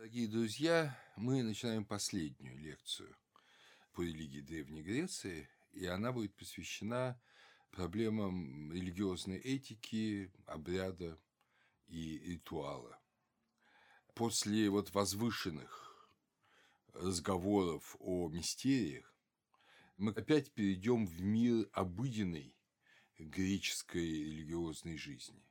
Дорогие друзья, мы начинаем последнюю лекцию по религии Древней Греции, и она будет посвящена проблемам религиозной этики, обряда и ритуала. После вот возвышенных разговоров о мистериях мы опять перейдем в мир обыденной греческой религиозной жизни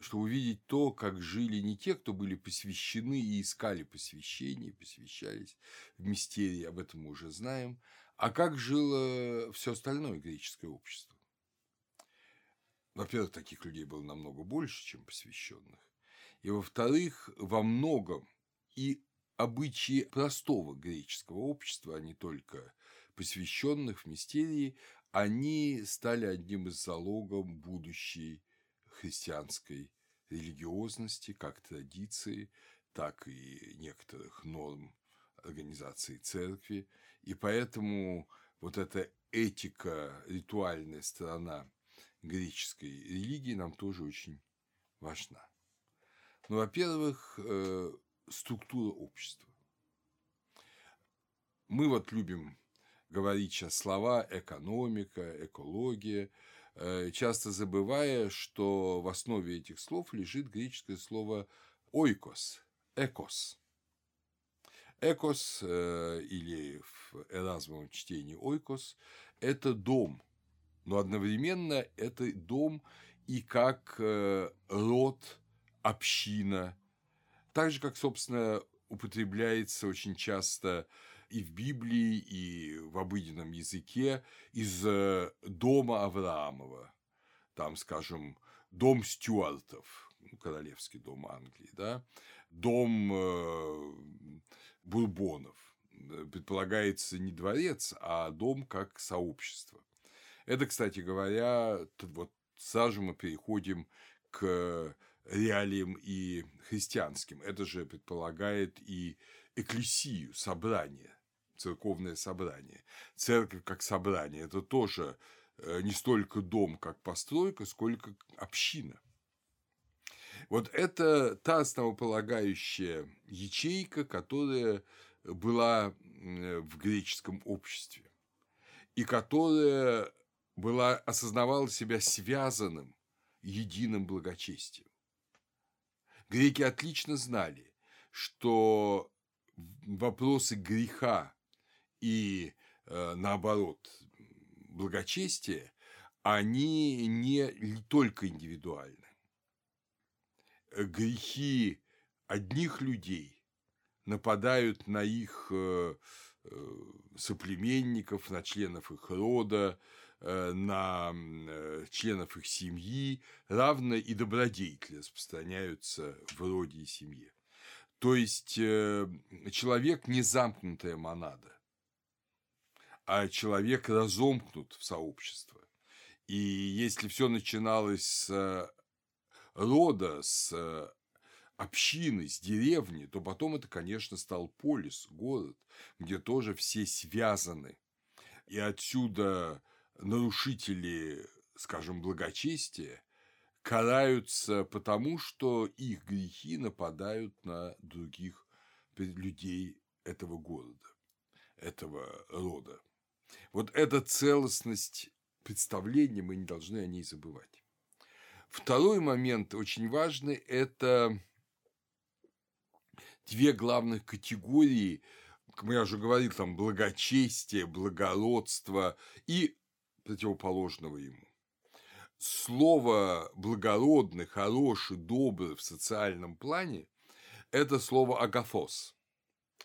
чтобы увидеть то, как жили не те, кто были посвящены и искали посвящение, посвящались в мистерии, об этом мы уже знаем, а как жило все остальное греческое общество. Во-первых, таких людей было намного больше, чем посвященных. И во-вторых, во многом и обычаи простого греческого общества, а не только посвященных в мистерии, они стали одним из залогов будущей христианской религиозности, как традиции, так и некоторых норм организации церкви. И поэтому вот эта этика, ритуальная сторона греческой религии нам тоже очень важна. Ну, во-первых, э, структура общества. Мы вот любим говорить сейчас слова экономика, экология, часто забывая, что в основе этих слов лежит греческое слово «ойкос», «экос». «Экос» э, или в эразмовом чтении «ойкос» – это дом, но одновременно это дом и как э, род, община, так же, как, собственно, употребляется очень часто и в Библии, и в обыденном языке из э, дома Авраамова. Там, скажем, дом Стюартов, ну, королевский дом Англии, да, дом э, Бурбонов. Предполагается не дворец, а дом как сообщество. Это, кстати говоря, вот сразу мы переходим к реалиям и христианским. Это же предполагает и экклесию, собрание церковное собрание. Церковь как собрание – это тоже э, не столько дом как постройка, сколько община. Вот это та основополагающая ячейка, которая была в греческом обществе и которая была, осознавала себя связанным единым благочестием. Греки отлично знали, что вопросы греха и э, наоборот благочестие, они не только индивидуальны. Грехи одних людей нападают на их э, э, соплеменников, на членов их рода, на членов их семьи, равно и добродетели распространяются в роде и семье. То есть человек не замкнутая монада а человек разомкнут в сообщество. И если все начиналось с э, рода, с э, общины, с деревни, то потом это, конечно, стал полис, город, где тоже все связаны. И отсюда нарушители, скажем, благочестия караются потому, что их грехи нападают на других людей этого города, этого рода. Вот эта целостность представления, мы не должны о ней забывать. Второй момент очень важный – это две главных категории, как я уже говорил, там благочестие, благородство и противоположного ему. Слово благородный, хороший, добрый в социальном плане – это слово агафос,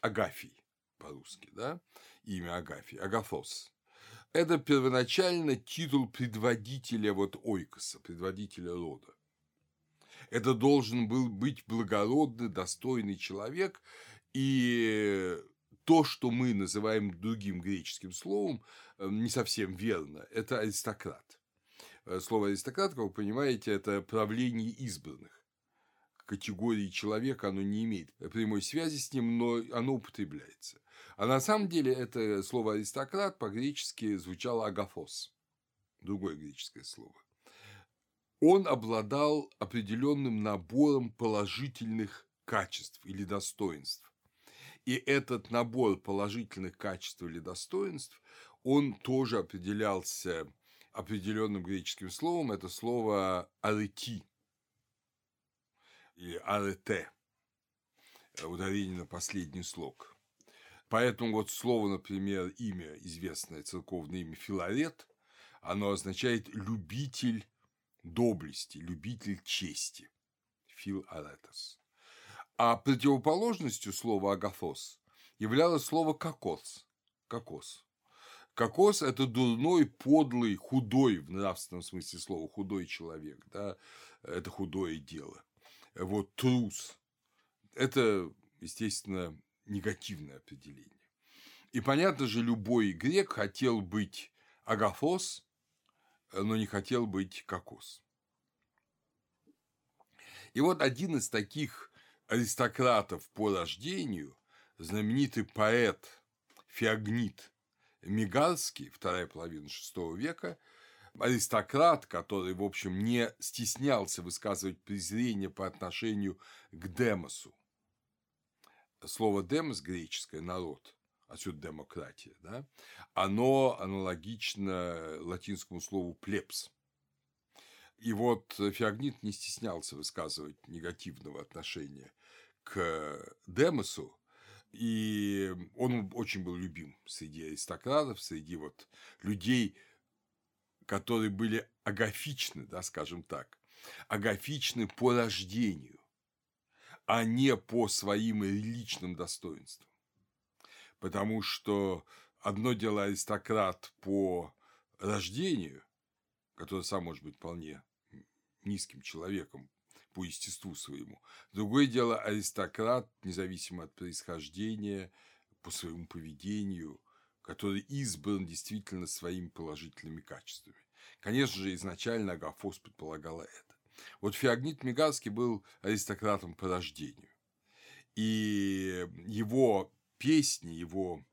агафий по-русски, да, имя Агафий, Агафос. Это первоначально титул предводителя вот Ойкоса, предводителя рода. Это должен был быть благородный, достойный человек, и то, что мы называем другим греческим словом, э, не совсем верно, это аристократ. Э, слово аристократ, как вы понимаете, это правление избранных категории человека, оно не имеет прямой связи с ним, но оно употребляется. А на самом деле это слово аристократ по-гречески звучало агафос, другое греческое слово. Он обладал определенным набором положительных качеств или достоинств. И этот набор положительных качеств или достоинств, он тоже определялся определенным греческим словом. Это слово «арети» или «арете», ударение на последний слог. Поэтому вот слово, например, имя, известное церковное имя Филарет, оно означает «любитель доблести, любитель чести». Фил Аретос. А противоположностью слова агофос являлось слово кокос. Кокос. Кокос – это дурной, подлый, худой, в нравственном смысле слова, худой человек, да, это худое дело. Вот трус – это, естественно, негативное определение. И понятно же, любой грек хотел быть агофос, но не хотел быть кокос. И вот один из таких аристократов по рождению, знаменитый поэт Феогнит Мигалский, вторая половина VI века, аристократ, который, в общем, не стеснялся высказывать презрение по отношению к демосу. Слово демос греческое – народ, отсюда демократия, да, оно аналогично латинскому слову плебс. И вот Феогнит не стеснялся высказывать негативного отношения к Демосу, и он очень был любим среди аристократов, среди вот людей, которые были агафичны, да, скажем так, агафичны по рождению, а не по своим личным достоинствам. Потому что одно дело аристократ по рождению, который сам может быть вполне низким человеком по естеству своему. Другое дело аристократ, независимо от происхождения, по своему поведению, который избран действительно своими положительными качествами. Конечно же, изначально Агафос предполагала это. Вот Феогнит Мигарский был аристократом по рождению. И его песни, его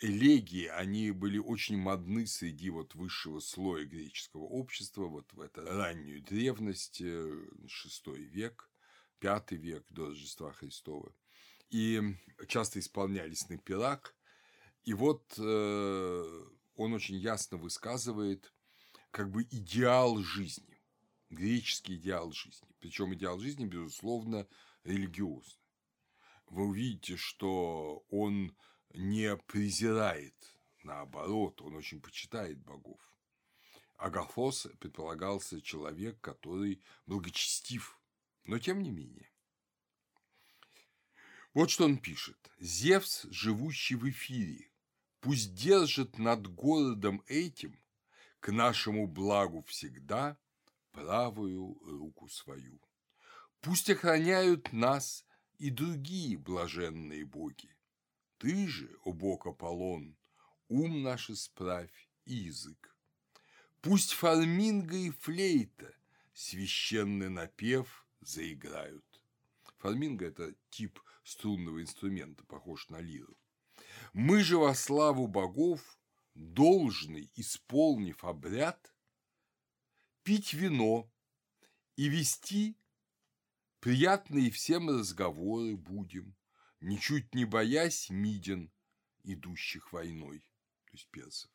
элегии, они были очень модны среди вот высшего слоя греческого общества, вот в эту раннюю древность, VI век, V век до Рождества Христова. И часто исполнялись на пирах. И вот э, он очень ясно высказывает как бы идеал жизни, греческий идеал жизни. Причем идеал жизни, безусловно, религиозный. Вы увидите, что он не презирает, наоборот, он очень почитает богов. Агафос предполагался человек, который благочестив, но тем не менее. Вот что он пишет. «Зевс, живущий в эфире, пусть держит над городом этим к нашему благу всегда правую руку свою. Пусть охраняют нас и другие блаженные боги, ты же, о бог Аполлон, ум наш исправь и язык. Пусть фарминга и флейта священный напев заиграют. Фарминга – это тип струнного инструмента, похож на лиру. Мы же во славу богов, должный, исполнив обряд, пить вино и вести приятные всем разговоры будем, ничуть не боясь Мидин, идущих войной, то есть персов.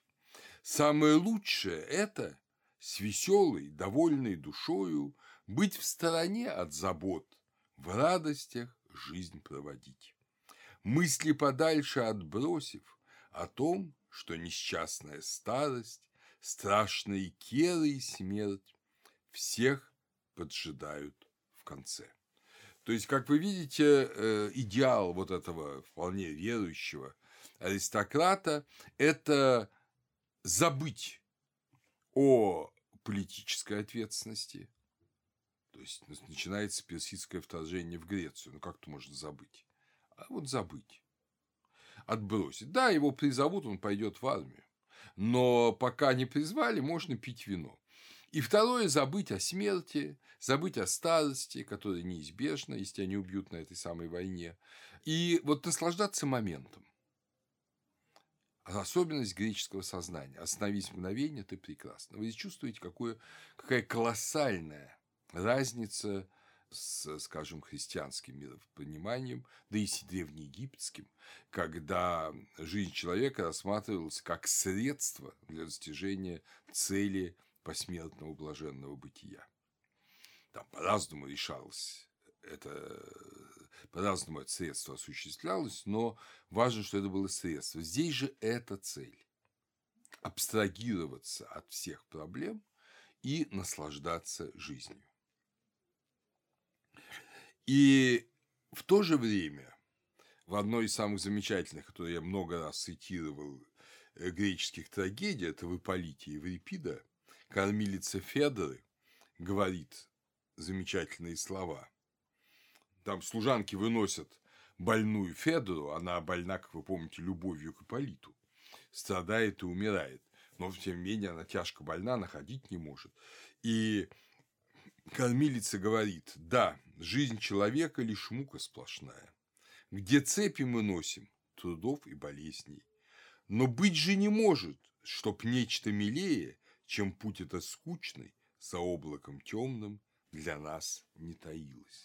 Самое лучшее – это с веселой, довольной душою быть в стороне от забот, в радостях жизнь проводить. Мысли подальше отбросив о том, что несчастная старость, страшные керы и смерть всех поджидают в конце. То есть, как вы видите, э, идеал вот этого вполне верующего аристократа – это забыть о политической ответственности. То есть, начинается персидское вторжение в Грецию. Ну, как-то можно забыть. А вот забыть. Отбросить. Да, его призовут, он пойдет в армию. Но пока не призвали, можно пить вино. И второе – забыть о смерти, забыть о старости, которая неизбежна, если не убьют на этой самой войне. И вот наслаждаться моментом. Особенность греческого сознания. Остановись мгновение, ты прекрасно. Вы чувствуете, какое, какая колоссальная разница с, скажем, христианским миропониманием, да и с древнеегипетским, когда жизнь человека рассматривалась как средство для достижения цели посмертного блаженного бытия. Там по-разному решалось это по-разному это средство осуществлялось, но важно, что это было средство. Здесь же это цель. Абстрагироваться от всех проблем и наслаждаться жизнью. И в то же время в одной из самых замечательных, которую я много раз цитировал, э, греческих трагедий, это в Ипполите Еврипида, кормилица Федоры говорит замечательные слова. Там служанки выносят больную Федору, она больна, как вы помните, любовью к Ипполиту, страдает и умирает, но тем не менее она тяжко больна, она ходить не может. И кормилица говорит, да, жизнь человека лишь мука сплошная. Где цепи мы носим, трудов и болезней. Но быть же не может, чтоб нечто милее, чем путь это скучный, за облаком темным для нас не таилось.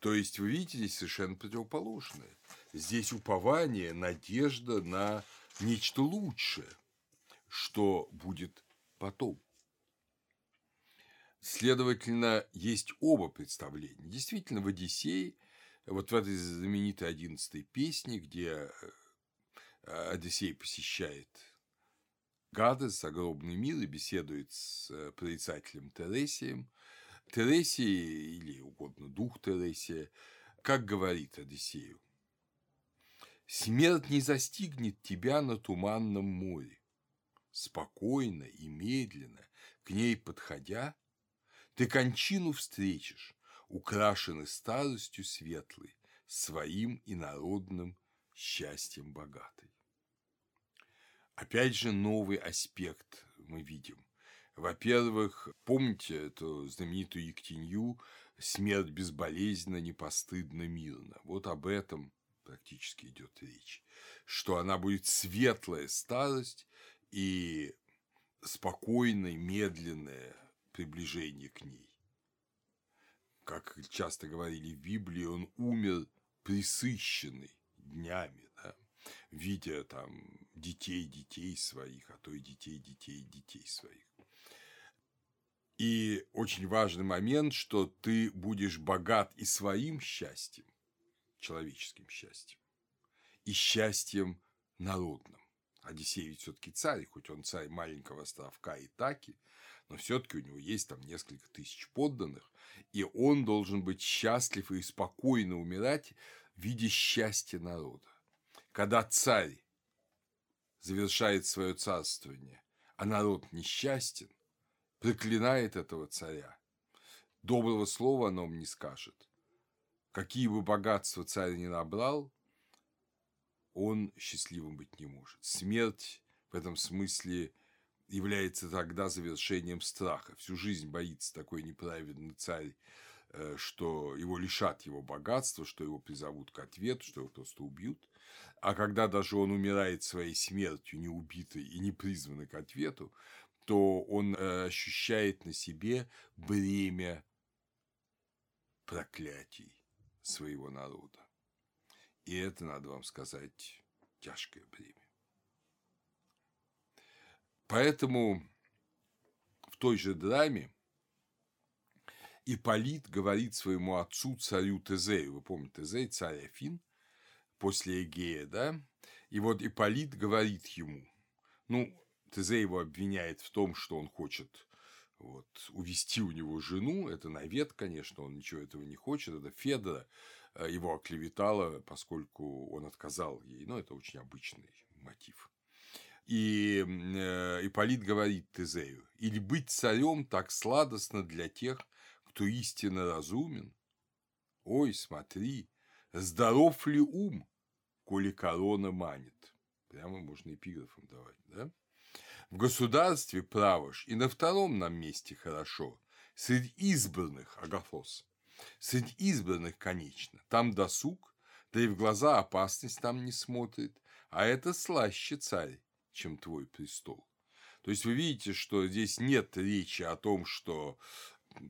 То есть, вы видите, здесь совершенно противоположное. Здесь упование, надежда на нечто лучшее, что будет потом. Следовательно, есть оба представления. Действительно, в «Одиссее», вот в этой знаменитой одиннадцатой песне, где э, Одиссей посещает Гадес, загробный мир, и беседует с э, прорицателем Тересием, Тересия, или угодно дух Тересия, как говорит Одиссею, «Смерть не застигнет тебя на туманном море. Спокойно и медленно, к ней подходя, ты кончину встретишь, украшенный старостью светлой, своим и народным счастьем богатой. Опять же, новый аспект мы видим. Во-первых, помните эту знаменитую Ектенью «Смерть безболезненно, непостыдно, мирно». Вот об этом практически идет речь. Что она будет светлая старость и спокойная, медленная приближение к ней. Как часто говорили в Библии, он умер присыщенный днями, да, видя там детей детей своих, а то и детей детей детей своих. И очень важный момент, что ты будешь богат и своим счастьем, человеческим счастьем, и счастьем народным. Одиссей ведь все-таки царь, хоть он царь маленького островка Итаки, но все-таки у него есть там несколько тысяч подданных, и он должен быть счастлив и спокойно умирать в виде счастья народа. Когда царь завершает свое царствование, а народ несчастен, проклинает этого царя, доброго слова оно не скажет. Какие бы богатства царь не набрал, он счастливым быть не может. Смерть в этом смысле является тогда завершением страха. Всю жизнь боится такой неправедный царь, э, что его лишат его богатства, что его призовут к ответу, что его просто убьют. А когда даже он умирает своей смертью, не убитый и не призванный к ответу, то он э, ощущает на себе бремя проклятий своего народа. И это, надо вам сказать, тяжкое бремя. Поэтому в той же драме Иполит говорит своему отцу, царю Тезею, вы помните, Тезей, царь Афин, после Эгея, да, и вот Иполит говорит ему, ну, Тезей его обвиняет в том, что он хочет вот, увести у него жену, это навет, конечно, он ничего этого не хочет, это Федора. Э, его оклеветала, поскольку он отказал ей, но это очень обычный мотив. И э, говорит Тезею, «Или быть царем так сладостно для тех, кто истинно разумен? Ой, смотри, здоров ли ум, коли корона манит?» Прямо можно эпиграфом давать, да? В государстве правош и на втором нам месте хорошо, среди избранных, Агафос, среди избранных, конечно, там досуг, да и в глаза опасность там не смотрит, а это слаще царь, чем твой престол. То есть вы видите, что здесь нет речи о том, что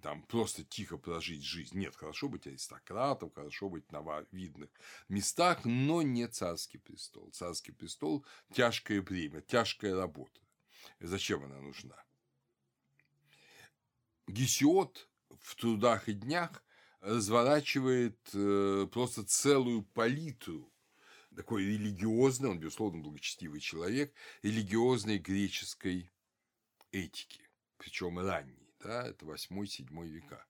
там просто тихо прожить жизнь. Нет, хорошо быть аристократом, хорошо быть на видных местах, но не царский престол. Царский престол – тяжкое бремя, тяжкая работа. Зачем она нужна? Гесиод в трудах и днях разворачивает э, просто целую палитру такой религиозный, он, безусловно, благочестивый человек, религиозной греческой этики, причем ранней, да, это 8-7 века.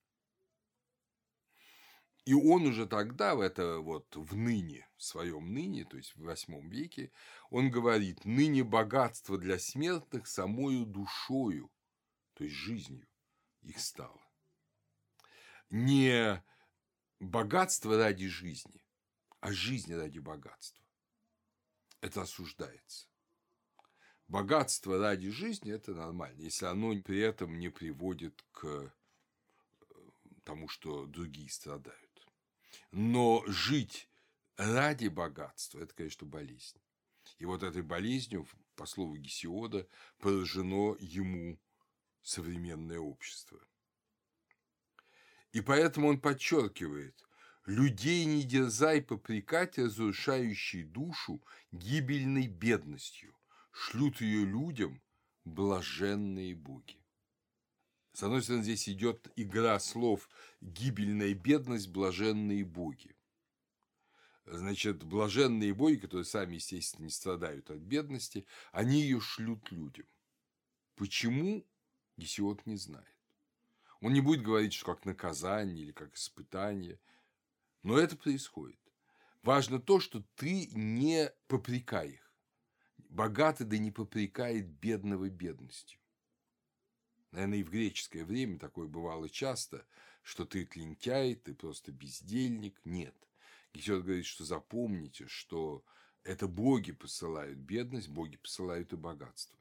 И он уже тогда, в это вот в ныне, в своем ныне, то есть в восьмом веке, он говорит, ныне богатство для смертных самою душою, то есть жизнью их стало. Не богатство ради жизни, а жизнь ради богатства. Это осуждается. Богатство ради жизни – это нормально, если оно при этом не приводит к э, тому, что другие страдают. Но жить ради богатства – это, конечно, болезнь. И вот этой болезнью, по слову Гесиода, поражено ему современное общество. И поэтому он подчеркивает, людей не дерзай попрекать, разрушающей душу гибельной бедностью, шлют ее людям блаженные боги. С одной стороны, здесь идет игра слов «гибельная бедность», «блаженные боги». Значит, блаженные боги, которые сами, естественно, не страдают от бедности, они ее шлют людям. Почему? Гесиод не знает. Он не будет говорить, что как наказание или как испытание. Но это происходит. Важно то, что ты не попрекай их. Богатый да не попрекает бедного бедностью. Наверное, и в греческое время такое бывало часто, что ты лентяй, ты просто бездельник. Нет. Гесиод говорит, что запомните, что это боги посылают бедность, боги посылают и богатство.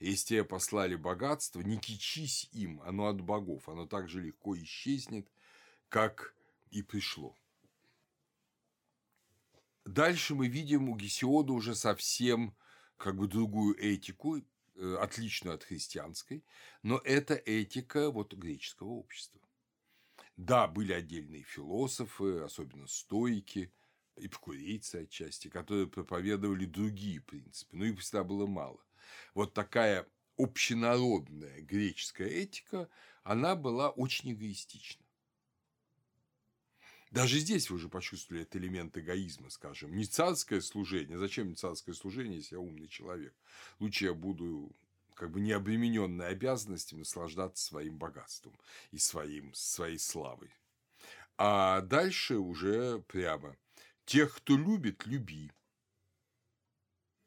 Если тебе послали богатство, не кичись им, оно от богов, оно так же легко исчезнет, как и пришло. Дальше мы видим у Гесиода уже совсем как бы другую этику, э, отличную от христианской, но это этика вот греческого общества. Да, были отдельные философы, особенно стойки, эпикурейцы отчасти, которые проповедовали другие принципы, но их всегда было мало вот такая общенародная греческая этика, она была очень эгоистична. Даже здесь вы уже почувствовали этот элемент эгоизма, скажем. Не царское служение. Зачем мне царское служение, если я умный человек? Лучше я буду как бы не обремененной обязанностями наслаждаться своим богатством и своим, своей славой. А дальше уже прямо. Тех, кто любит, люби.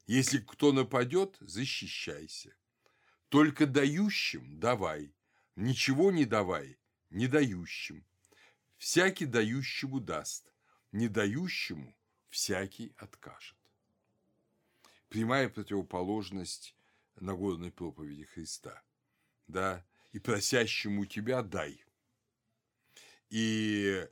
Если кто нападет, защищайся. Только дающим давай, ничего не давай, не дающим. Всякий дающему даст, не дающему всякий откажет. Прямая противоположность Нагорной проповеди Христа. Да, и просящему тебя дай. И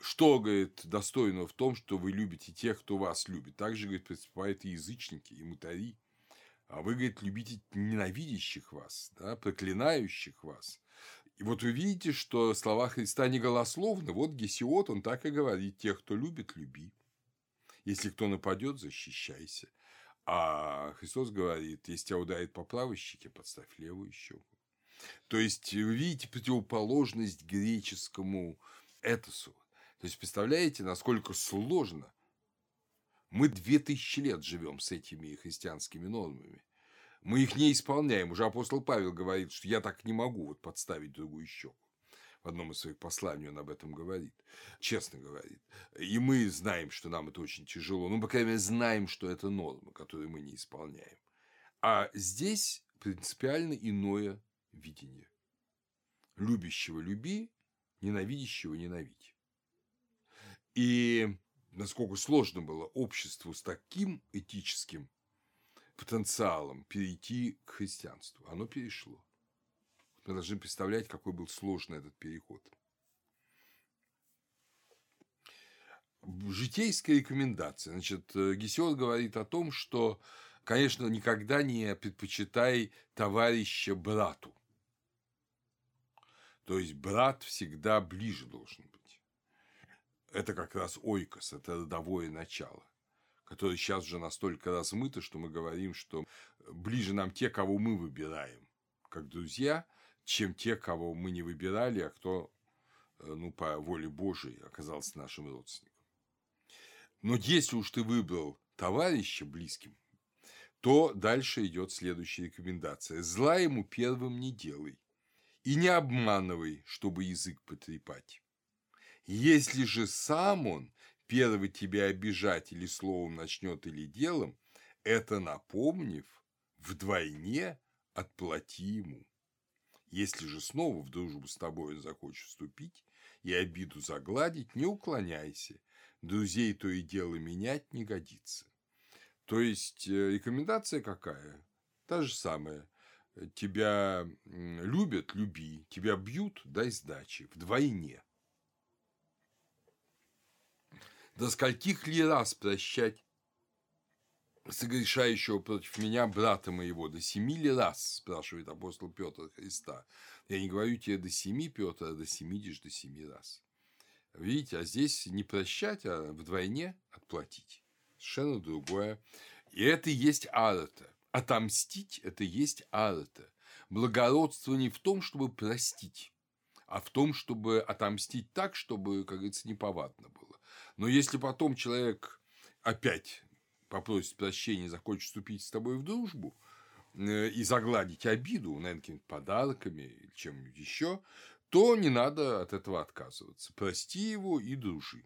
что, говорит, достойно в том, что вы любите тех, кто вас любит. Также, говорит, поступают и язычники, и мутари. А вы, говорит, любите ненавидящих вас, да, проклинающих вас. И вот вы видите, что слова Христа не голословны. Вот Гесиот, он так и говорит, тех, кто любит, люби. Если кто нападет, защищайся. А Христос говорит, если тебя ударит по правой щеке, подставь левую щеку. То есть, вы видите противоположность греческому этосу. То есть, представляете, насколько сложно. Мы две тысячи лет живем с этими христианскими нормами. Мы их не исполняем. Уже апостол Павел говорит, что я так не могу вот подставить другую щеку. В одном из своих посланий он об этом говорит. Честно говорит. И мы знаем, что нам это очень тяжело. Ну, по крайней мере, знаем, что это норма, которую мы не исполняем. А здесь принципиально иное видение. Любящего люби, ненавидящего ненавидь. И насколько сложно было обществу с таким этическим потенциалом перейти к христианству. Оно перешло. Мы должны представлять, какой был сложный этот переход. Житейская рекомендация. Значит, Гесиод говорит о том, что, конечно, никогда не предпочитай товарища брату. То есть брат всегда ближе должен быть. Это как раз ойкос, это родовое начало, которое сейчас уже настолько размыто, что мы говорим, что ближе нам те, кого мы выбираем, как друзья, чем те, кого мы не выбирали, а кто, э, ну, по воле Божией оказался нашим родственником. Но если уж ты выбрал товарища близким, то дальше идет следующая рекомендация. Зла ему первым не делай и не обманывай, чтобы язык потрепать. Если же сам он первый тебя обижать или словом начнет или делом, это напомнив, вдвойне отплати ему. Если же снова в дружбу с тобой он захочет вступить и обиду загладить, не уклоняйся. Друзей то и дело менять не годится. То есть э, рекомендация какая? Та же самая. Тебя любят – люби. Тебя бьют – дай сдачи. Вдвойне. До скольких ли раз прощать согрешающего против меня брата моего? До семи ли раз, спрашивает апостол Петр Христа. Я не говорю тебе до семи, Петр, а до семидишь до семи раз. Видите, а здесь не прощать, а вдвойне отплатить. Совершенно другое. И это и есть арата. Отомстить – это и есть арата. Благородство не в том, чтобы простить, а в том, чтобы отомстить так, чтобы, как говорится, неповадно было. Но если потом человек опять попросит прощения, захочет вступить с тобой в дружбу э, и загладить обиду, наверное, какими-то подарками или чем-нибудь еще, то не надо от этого отказываться. Прости его и дружи.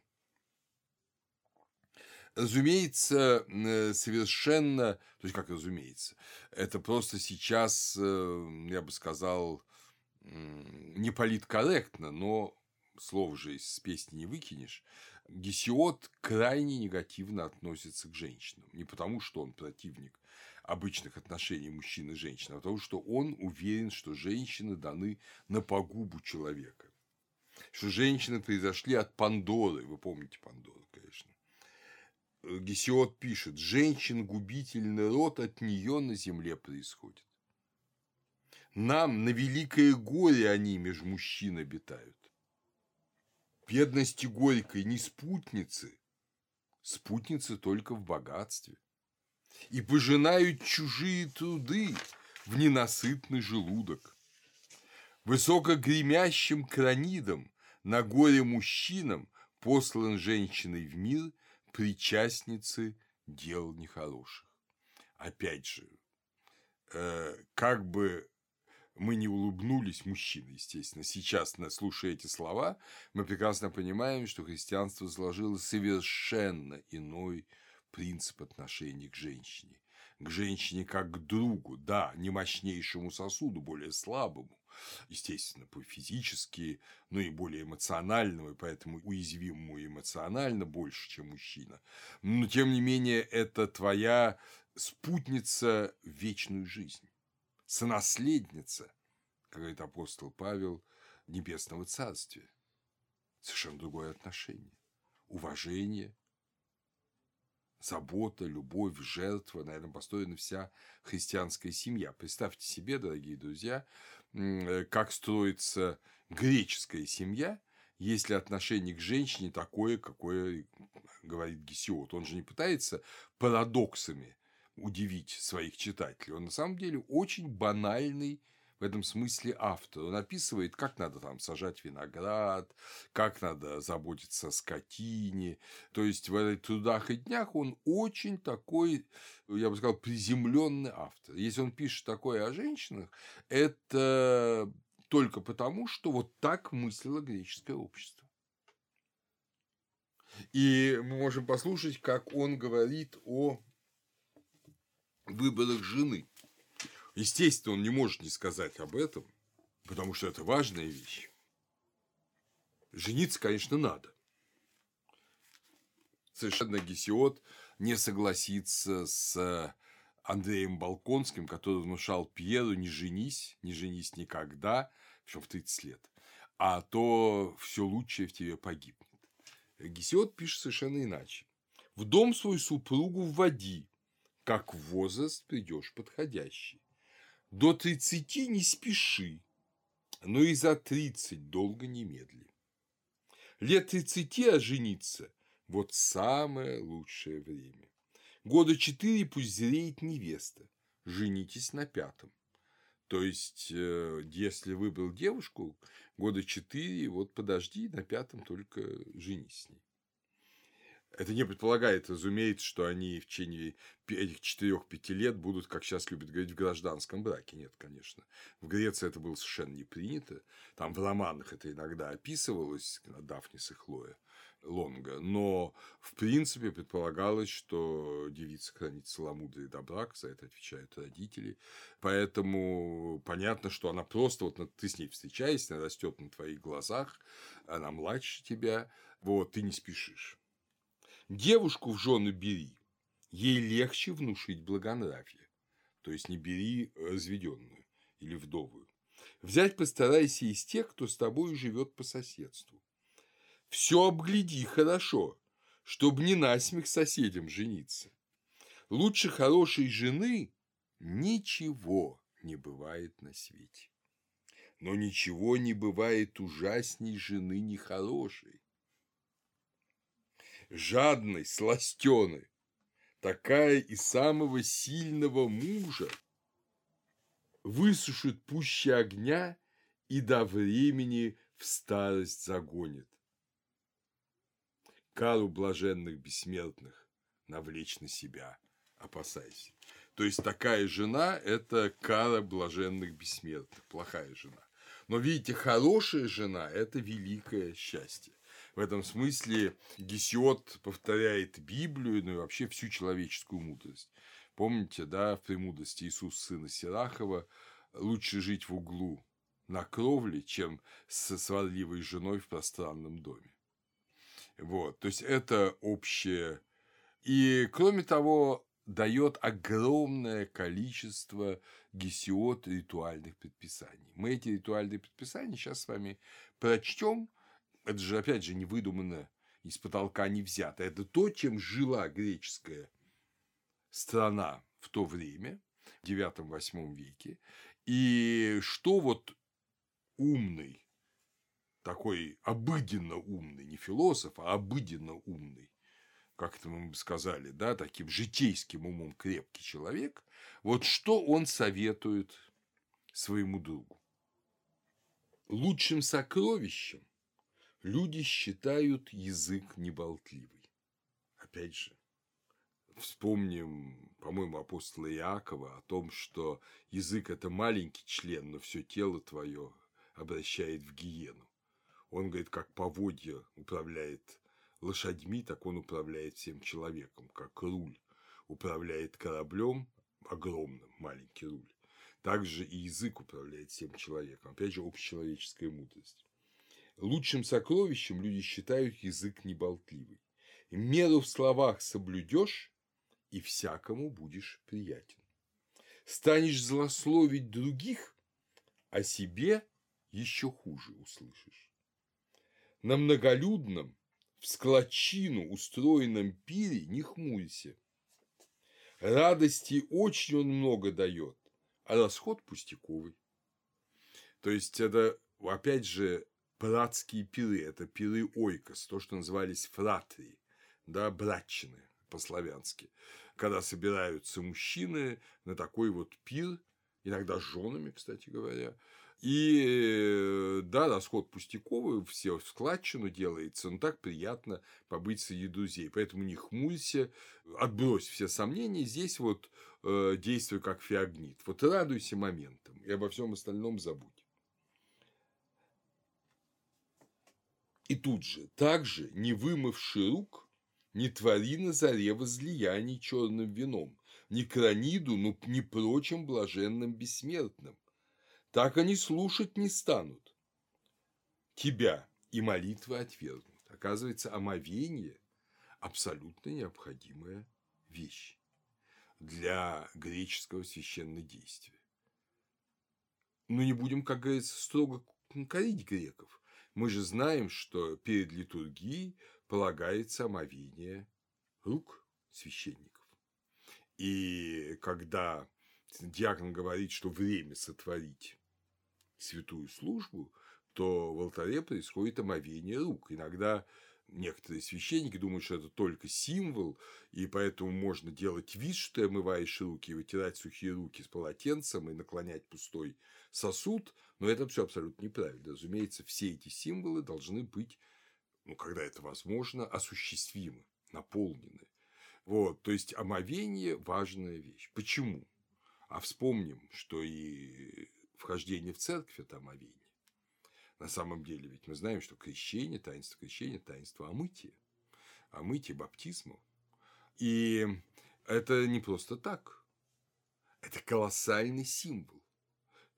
Разумеется, э, совершенно, то есть как разумеется, это просто сейчас, э, я бы сказал, не политкорректно, но слов же из песни не выкинешь. Гесиод крайне негативно относится к женщинам. Не потому, что он противник обычных отношений мужчин и женщин, а потому, что он уверен, что женщины даны на погубу человека. Что женщины произошли от Пандоры. Вы помните Пандору, конечно. Гесиод пишет, женщин губительный род от нее на земле происходит. Нам на великое горе они меж мужчин обитают. Бедности горькой не спутницы, спутницы только в богатстве. И пожинают чужие труды в ненасытный желудок. Высоко гремящим кранидом на горе мужчинам послан женщиной в мир – причастницы дел нехороших. Опять же, э, как бы мы не улыбнулись, мужчины, естественно, сейчас, слушая эти слова, мы прекрасно понимаем, что христианство заложило совершенно иной принцип отношений к женщине. К женщине как к другу, да, не мощнейшему сосуду, более слабому, естественно, по физически, но и более эмоциональному, и поэтому уязвимому эмоционально больше, чем мужчина. Но, тем не менее, это твоя спутница в вечную жизнь, сонаследница, как говорит апостол Павел, Небесного Царствия. Совершенно другое отношение. Уважение, забота, любовь, жертва, наверное, построена вся христианская семья. Представьте себе, дорогие друзья, Э, как строится греческая семья, если отношение к женщине такое, какое говорит Гесиод. Он же не пытается парадоксами удивить своих читателей. Он на самом деле очень банальный в этом смысле автор. Он описывает, как надо там сажать виноград, как надо заботиться о скотине. То есть в этих трудах и днях он очень такой, я бы сказал, приземленный автор. Если он пишет такое о женщинах, это только потому, что вот так мыслило греческое общество. И мы можем послушать, как он говорит о выборах жены. Естественно, он не может не сказать об этом, потому что это важная вещь. Жениться, конечно, надо. Совершенно Гесиод не согласится с Андреем Балконским, который внушал Пьеру не женись, не женись никогда, причем в 30 лет, а то все лучшее в тебе погибнет. Гесиод пишет совершенно иначе. В дом свою супругу вводи, как возраст придешь подходящий. До тридцати не спеши, но и за тридцать долго не медли. Лет тридцати ожениться – вот самое лучшее время. Года четыре пусть зреет невеста, женитесь на пятом. То есть, э, если выбрал девушку, года четыре, вот подожди, на пятом только женись с ней. Это не предполагает, разумеется, что они в течение этих четырех-пяти лет будут, как сейчас любят говорить, в гражданском браке. Нет, конечно. В Греции это было совершенно не принято. Там в романах это иногда описывалось, Дафнис и Хлоя Лонга. Но, в принципе, предполагалось, что девица хранит целомудрие до брака, за это отвечают родители. Поэтому понятно, что она просто, вот ты с ней встречаешься, она растет на твоих глазах, она младше тебя, вот, ты не спешишь. Девушку в жены бери, ей легче внушить благонравие. То есть не бери разведенную или вдовую. Взять постарайся из тех, кто с тобой живет по соседству. Все обгляди хорошо, чтобы не насмех соседям жениться. Лучше хорошей жены ничего не бывает на свете. Но ничего не бывает ужасней жены нехорошей жадной, сластеной, такая и самого сильного мужа высушит пуще огня и до времени в старость загонит. Кару блаженных бессмертных навлечь на себя, опасайся. То есть такая жена – это кара блаженных бессмертных, плохая жена. Но видите, хорошая жена – это великое счастье. В этом смысле Гесиот повторяет Библию, ну и вообще всю человеческую мудрость. Помните, да, в премудрости Иисуса сына Сирахова лучше жить в углу на кровле, чем со сварливой женой в пространном доме. Вот, то есть это общее. И кроме того, дает огромное количество гесиот ритуальных предписаний. Мы эти ритуальные предписания сейчас с вами прочтем, это же, опять же, не выдумано, из потолка не взято. Это то, чем жила греческая страна в то время, в IX-VIII веке, и что вот умный, такой обыденно умный, не философ, а обыденно умный, как это мы бы сказали, да, таким житейским умом крепкий человек, вот что он советует своему другу? Лучшим сокровищем люди считают язык неболтливый. Опять же, вспомним, по-моему, апостола Иакова о том, что язык – это маленький член, но все тело твое обращает в гиену. Он говорит, как поводья управляет лошадьми, так он управляет всем человеком, как руль управляет кораблем, огромным, маленький руль. Также и язык управляет всем человеком. Опять же, общечеловеческая мудрость. Лучшим сокровищем люди считают язык неболтливый. Меру в словах соблюдешь, и всякому будешь приятен. Станешь злословить других, о себе еще хуже услышишь. На многолюдном, в склочину устроенном пире не хмурься. Радости очень он много дает, а расход пустяковый. То есть это, опять же, братские пиры, это пиры ойкос, то, что назывались фратрии, да, братчины по-славянски, когда собираются мужчины на такой вот пир, иногда с женами, кстати говоря, и да, расход пустяковый, все в складчину делается, но так приятно побыть среди друзей. Поэтому не хмурься, отбрось все сомнения, здесь вот э, действуй как феогнит. Вот радуйся моментом и обо всем остальном забудь. И тут же, также, не вымывши рук, не твори на заре возлияний черным вином, ни краниду, но ни прочим блаженным бессмертным. Так они слушать не станут. Тебя и молитвы отвергнут. Оказывается, омовение – абсолютно необходимая вещь для греческого священнодействия. Но не будем, как говорится, строго корить греков. Мы же знаем, что перед литургией полагается омовение рук священников. И когда диакон говорит, что время сотворить святую службу, то в алтаре происходит омовение рук. Иногда некоторые священники думают, что это только символ, и поэтому можно делать вид, что ты омываешь руки, вытирать сухие руки с полотенцем и наклонять пустой сосуд, но это все абсолютно неправильно. Разумеется, все эти символы должны быть, ну, когда это возможно, осуществимы, наполнены. Вот, то есть омовение – важная вещь. Почему? А вспомним, что и вхождение в церковь – это омовение. На самом деле, ведь мы знаем, что крещение, таинство крещения, таинство омытия, омытия, баптизма. И это не просто так. Это колоссальный символ.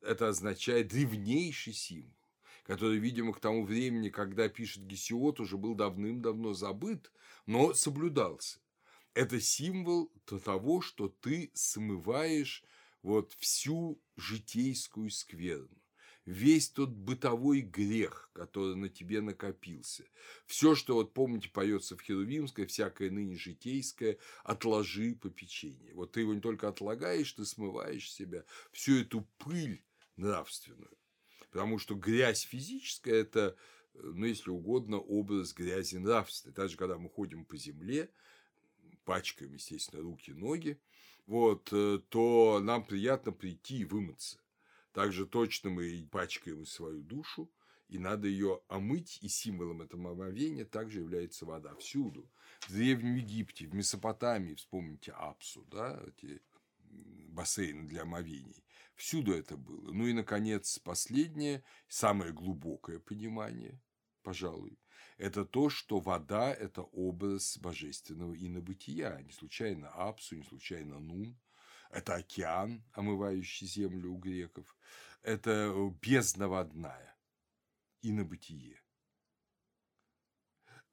Это означает древнейший символ, который, видимо, к тому времени, когда пишет Гесиот, уже был давным-давно забыт, но соблюдался. Это символ того, что ты смываешь вот всю житейскую скверну весь тот бытовой грех, который на тебе накопился. Все, что, вот помните, поется в Херувимской, всякое ныне житейское, отложи попечение. Вот ты его не только отлагаешь, ты смываешь себя всю эту пыль нравственную. Потому что грязь физическая – это, ну, если угодно, образ грязи нравственной. Даже когда мы ходим по земле, пачкаем, естественно, руки, ноги, вот, э, то нам приятно прийти и вымыться. Также точно мы пачкаем свою душу, и надо ее омыть, и символом этого омовения также является вода. Всюду. В Древнем Египте, в Месопотамии, вспомните Апсу, да, эти бассейны для омовений. Всюду это было. Ну и, наконец, последнее, самое глубокое понимание, пожалуй, это то, что вода – это образ божественного инобытия. Не случайно Апсу, не случайно Нун – это океан, омывающий землю у греков, это бездна водная и на бытие.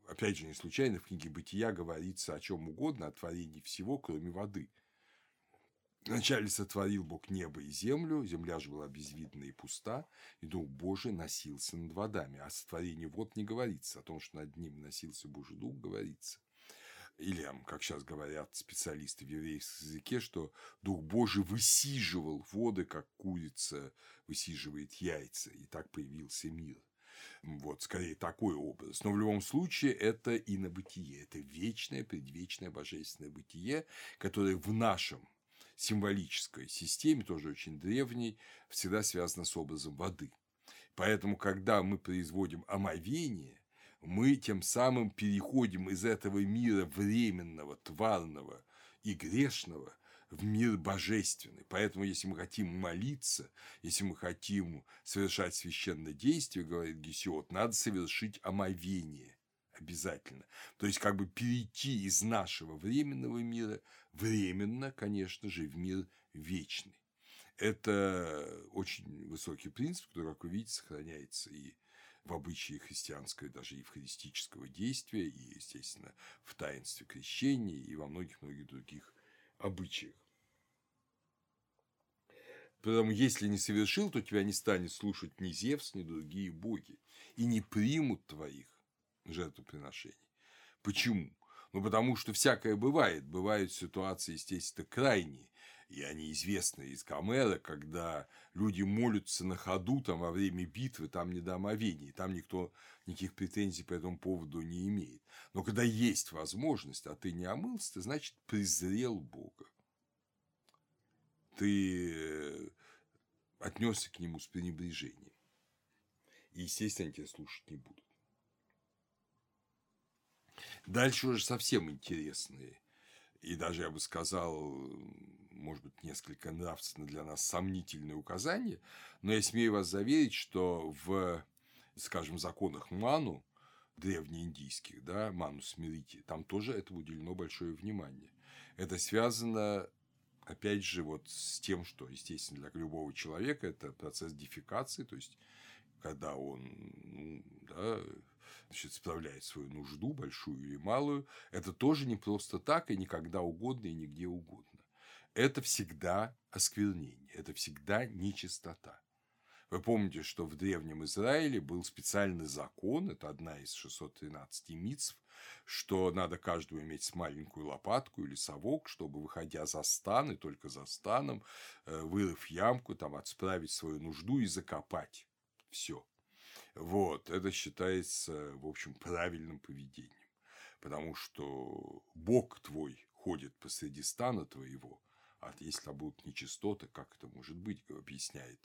Опять же, не случайно в книге «Бытия» говорится о чем угодно, о творении всего, кроме воды. Вначале сотворил Бог небо и землю, земля же была безвидна и пуста, и Дух Божий носился над водами. О сотворении вод не говорится, о том, что над ним носился Божий Дух, говорится или, как сейчас говорят специалисты в еврейском языке, что Дух Божий высиживал воды, как курица высиживает яйца, и так появился мир. Вот, скорее, такой образ. Но в любом случае это инобытие, это вечное, предвечное божественное бытие, которое в нашем символической системе, тоже очень древней, всегда связано с образом воды. Поэтому, когда мы производим омовение, мы тем самым переходим из этого мира временного, тварного и грешного в мир божественный. Поэтому, если мы хотим молиться, если мы хотим совершать священное действие, говорит Гесиот, надо совершить омовение обязательно. То есть, как бы перейти из нашего временного мира, временно, конечно же, в мир вечный. Это очень высокий принцип, который, как вы видите, сохраняется и в обычае христианского, даже евхаристического действия, и, естественно, в таинстве крещения, и во многих-многих других обычаях. Потому если не совершил, то тебя не станет слушать ни Зевс, ни другие боги, и не примут твоих жертвоприношений. Почему? Ну, потому что всякое бывает. Бывают ситуации, естественно, крайние и они известны из Гомера, когда люди молятся на ходу там, во время битвы, там не до омовений, там никто никаких претензий по этому поводу не имеет. Но когда есть возможность, а ты не омылся, ты, значит, презрел Бога. Ты э, отнесся к нему с пренебрежением. И, естественно, тебя слушать не будут. Дальше уже совсем интересные и даже, я бы сказал, может быть, несколько нравственно для нас сомнительные указания, но я смею вас заверить, что в, скажем, законах Ману, древнеиндийских, да, Ману Смирити, там тоже этому уделено большое внимание. Это связано, опять же, вот с тем, что, естественно, для любого человека это процесс дефекации, то есть, когда он, ну, да, значит, справляет свою нужду, большую или малую, это тоже не просто так и никогда угодно и нигде угодно это всегда осквернение, это всегда нечистота. Вы помните, что в Древнем Израиле был специальный закон, это одна из 613 митцв, что надо каждому иметь маленькую лопатку или совок, чтобы, выходя за стан, и только за станом, э, вырыв ямку, там, отсправить свою нужду и закопать все. Вот, это считается, в общем, правильным поведением. Потому что Бог твой ходит посреди стана твоего, а если там будут нечистоты, как это может быть, объясняет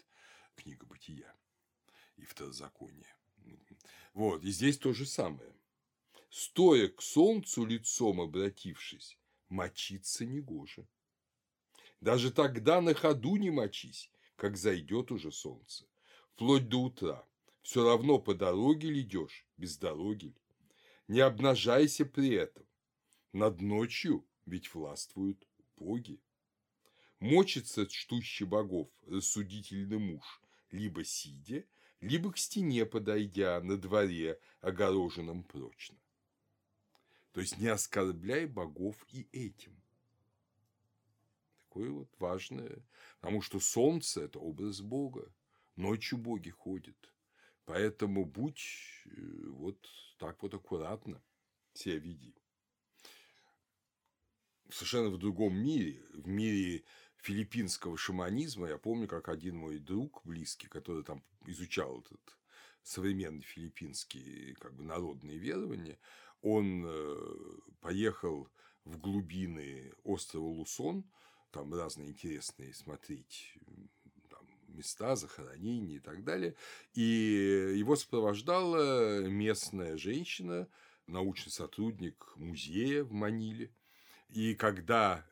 книга Бытия и Второзаконие. Вот, и здесь то же самое. Стоя к солнцу лицом обратившись, мочиться негоже. Даже тогда на ходу не мочись, как зайдет уже солнце, вплоть до утра. Все равно по дороге ли идешь, без дороги ли. Не обнажайся при этом. Над ночью ведь властвуют боги. Мочится чтущий богов рассудительный муж, либо сидя, либо к стене подойдя на дворе, огороженном прочно. То есть не оскорбляй богов и этим. Такое вот важное, потому что солнце – это образ Бога, ночью боги ходят. Поэтому будь э, вот так вот аккуратно себя веди. Совершенно в другом мире, в мире филиппинского шаманизма, я помню, как один мой друг близкий, который там изучал этот современный филиппинский как бы народные верования, он э, поехал в глубины острова Лусон, там разные интересные смотреть места, захоронения и так далее. И его сопровождала местная женщина, научный сотрудник музея в Маниле. И когда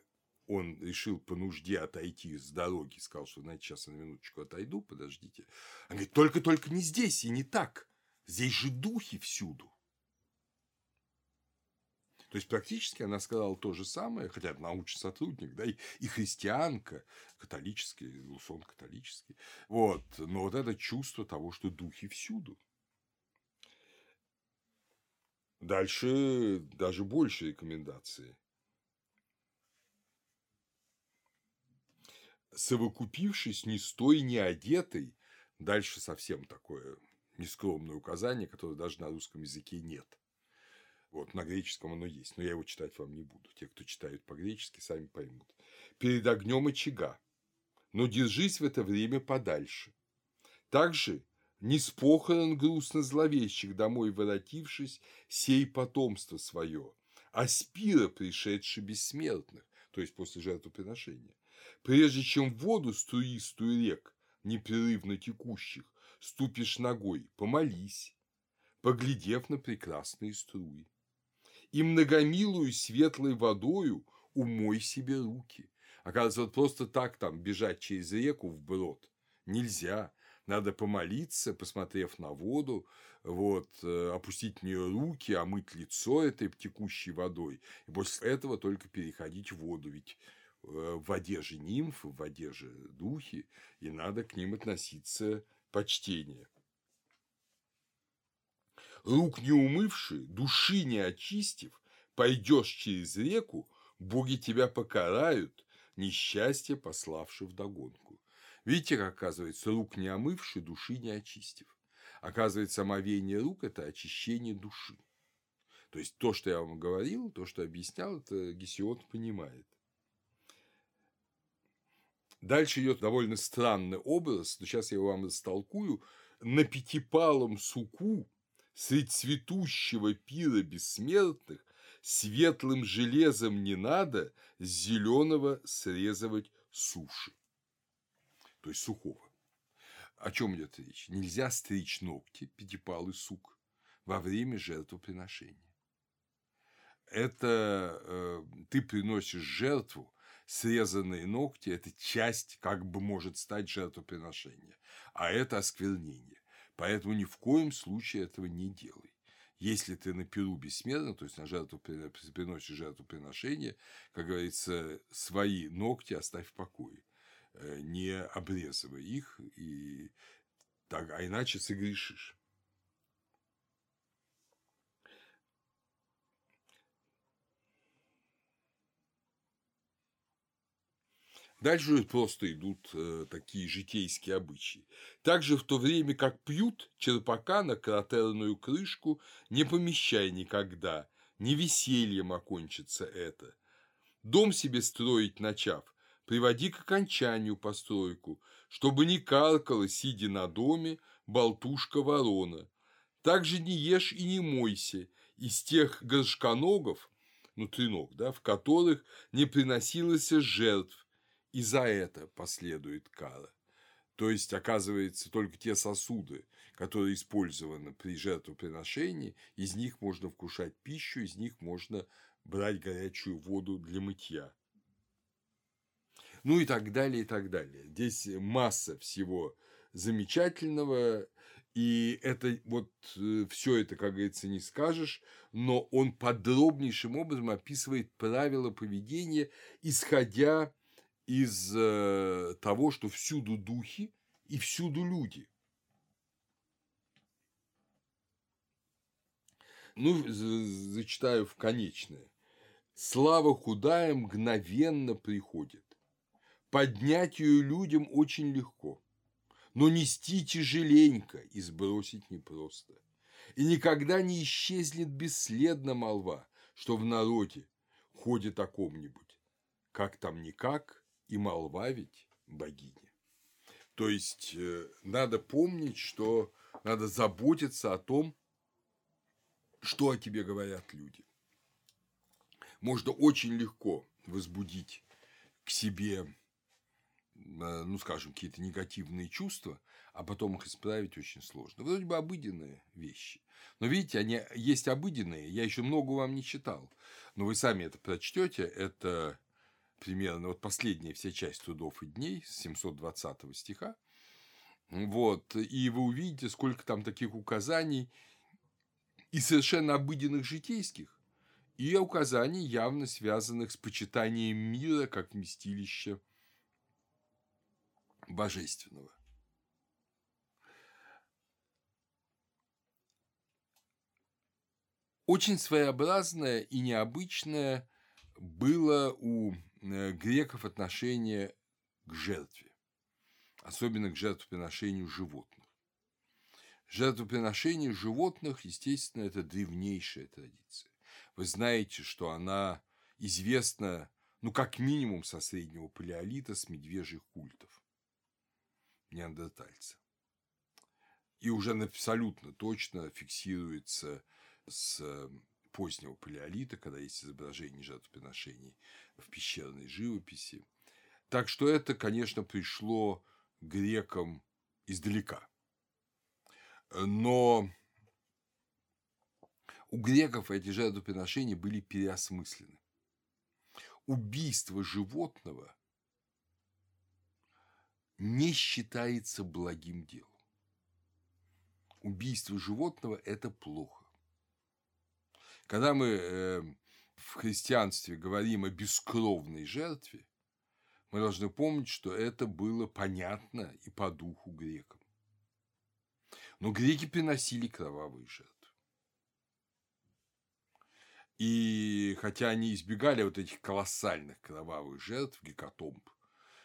он решил по нужде отойти с дороги, сказал, что, знаете, сейчас на минуточку отойду, подождите. Он говорит, только-только не здесь и не так. Здесь же духи всюду. То есть, практически она сказала то же самое, хотя научный сотрудник, да, и, и христианка, католический, Лусон католический. Вот. Но вот это чувство того, что духи всюду. Дальше даже больше рекомендации. Совокупившись не стой, не одетый, дальше совсем такое нескромное указание, которое даже на русском языке нет. Вот, на греческом оно есть, но я его читать вам не буду. Те, кто читают по-гречески, сами поймут. Перед огнем очага. Но держись в это время подальше. Также не с похорон грустно зловещих домой воротившись, сей потомство свое, а спира пришедший бессмертных, то есть после жертвоприношения. Прежде чем в воду струистую рек, непрерывно текущих, ступишь ногой, помолись, поглядев на прекрасные струи и многомилую светлой водою умой себе руки. Оказывается, вот просто так там бежать через реку вброд нельзя. Надо помолиться, посмотрев на воду, вот, э, опустить в нее руки, омыть лицо этой текущей водой. И после этого только переходить в воду. Ведь э, в воде же нимфы, в воде же духи, и надо к ним относиться почтение рук не умывши, души не очистив, пойдешь через реку, боги тебя покарают, несчастье пославши вдогонку. Видите, как оказывается, рук не омывши, души не очистив. Оказывается, омовение рук – это очищение души. То есть, то, что я вам говорил, то, что объяснял, это Гесиод понимает. Дальше идет довольно странный образ, но сейчас я его вам растолкую. На пятипалом суку Средь цветущего пира бессмертных светлым железом не надо зеленого срезывать суши, то есть сухого. О чем идет речь? Нельзя стричь ногти, пятипалый сук, во время жертвоприношения. Это э, ты приносишь жертву, срезанные ногти – это часть, как бы может стать жертвоприношение, а это осквернение. Поэтому ни в коем случае этого не делай. Если ты на перу бессмертно, то есть на жертву приносишь жертвоприношение, как говорится, свои ногти оставь в покое, э, не обрезывай их, и так, а иначе согрешишь. Дальше просто идут э, такие житейские обычаи. Также в то время, как пьют, черпака на кратерную крышку не помещай никогда, не весельем окончится это. Дом себе строить начав, приводи к окончанию постройку, чтобы не каркала, сидя на доме, болтушка-ворона. Также не ешь и не мойся из тех горшконогов, ну, треног, да, в которых не приносилось жертв, и за это последует кара. То есть, оказывается, только те сосуды, которые использованы при жертвоприношении, из них можно вкушать пищу, из них можно брать горячую воду для мытья. Ну и так далее, и так далее. Здесь масса всего замечательного, и это вот э, все это, как говорится, не скажешь, но он подробнейшим образом описывает правила поведения, исходя из э, того, что всюду духи и всюду люди. Ну, зачитаю в конечное. Слава худая мгновенно приходит. Поднять ее людям очень легко, но нести тяжеленько и сбросить непросто. И никогда не исчезнет бесследно молва, что в народе ходит о ком-нибудь. Как там никак, и молва ведь богиня. То есть э, надо помнить, что надо заботиться о том, что о тебе говорят люди. Можно очень легко возбудить к себе, э, ну, скажем, какие-то негативные чувства, а потом их исправить очень сложно. Вроде бы обыденные вещи. Но видите, они есть обыденные, я еще много вам не читал. Но вы сами это прочтете, это примерно вот последняя вся часть трудов и дней с 720 стиха. Вот, и вы увидите, сколько там таких указаний и совершенно обыденных житейских, и указаний, явно связанных с почитанием мира как вместилища божественного. Очень своеобразное и необычное было у греков отношение к жертве, особенно к жертвоприношению животных. Жертвоприношение животных, естественно, это древнейшая традиция. Вы знаете, что она известна, ну, как минимум, со среднего палеолита, с медвежьих культов неандертальца. И уже абсолютно точно фиксируется с позднего палеолита, когда есть изображение жертвоприношений в пещерной живописи. Так что это, конечно, пришло грекам издалека. Но у греков эти жертвоприношения были переосмыслены. Убийство животного не считается благим делом. Убийство животного – это плохо. Когда мы эм, в христианстве говорим о бескровной жертве, мы должны помнить, что это было понятно и по духу грекам. Но греки приносили кровавые жертвы. И хотя они избегали вот этих колоссальных кровавых жертв, гекатомб,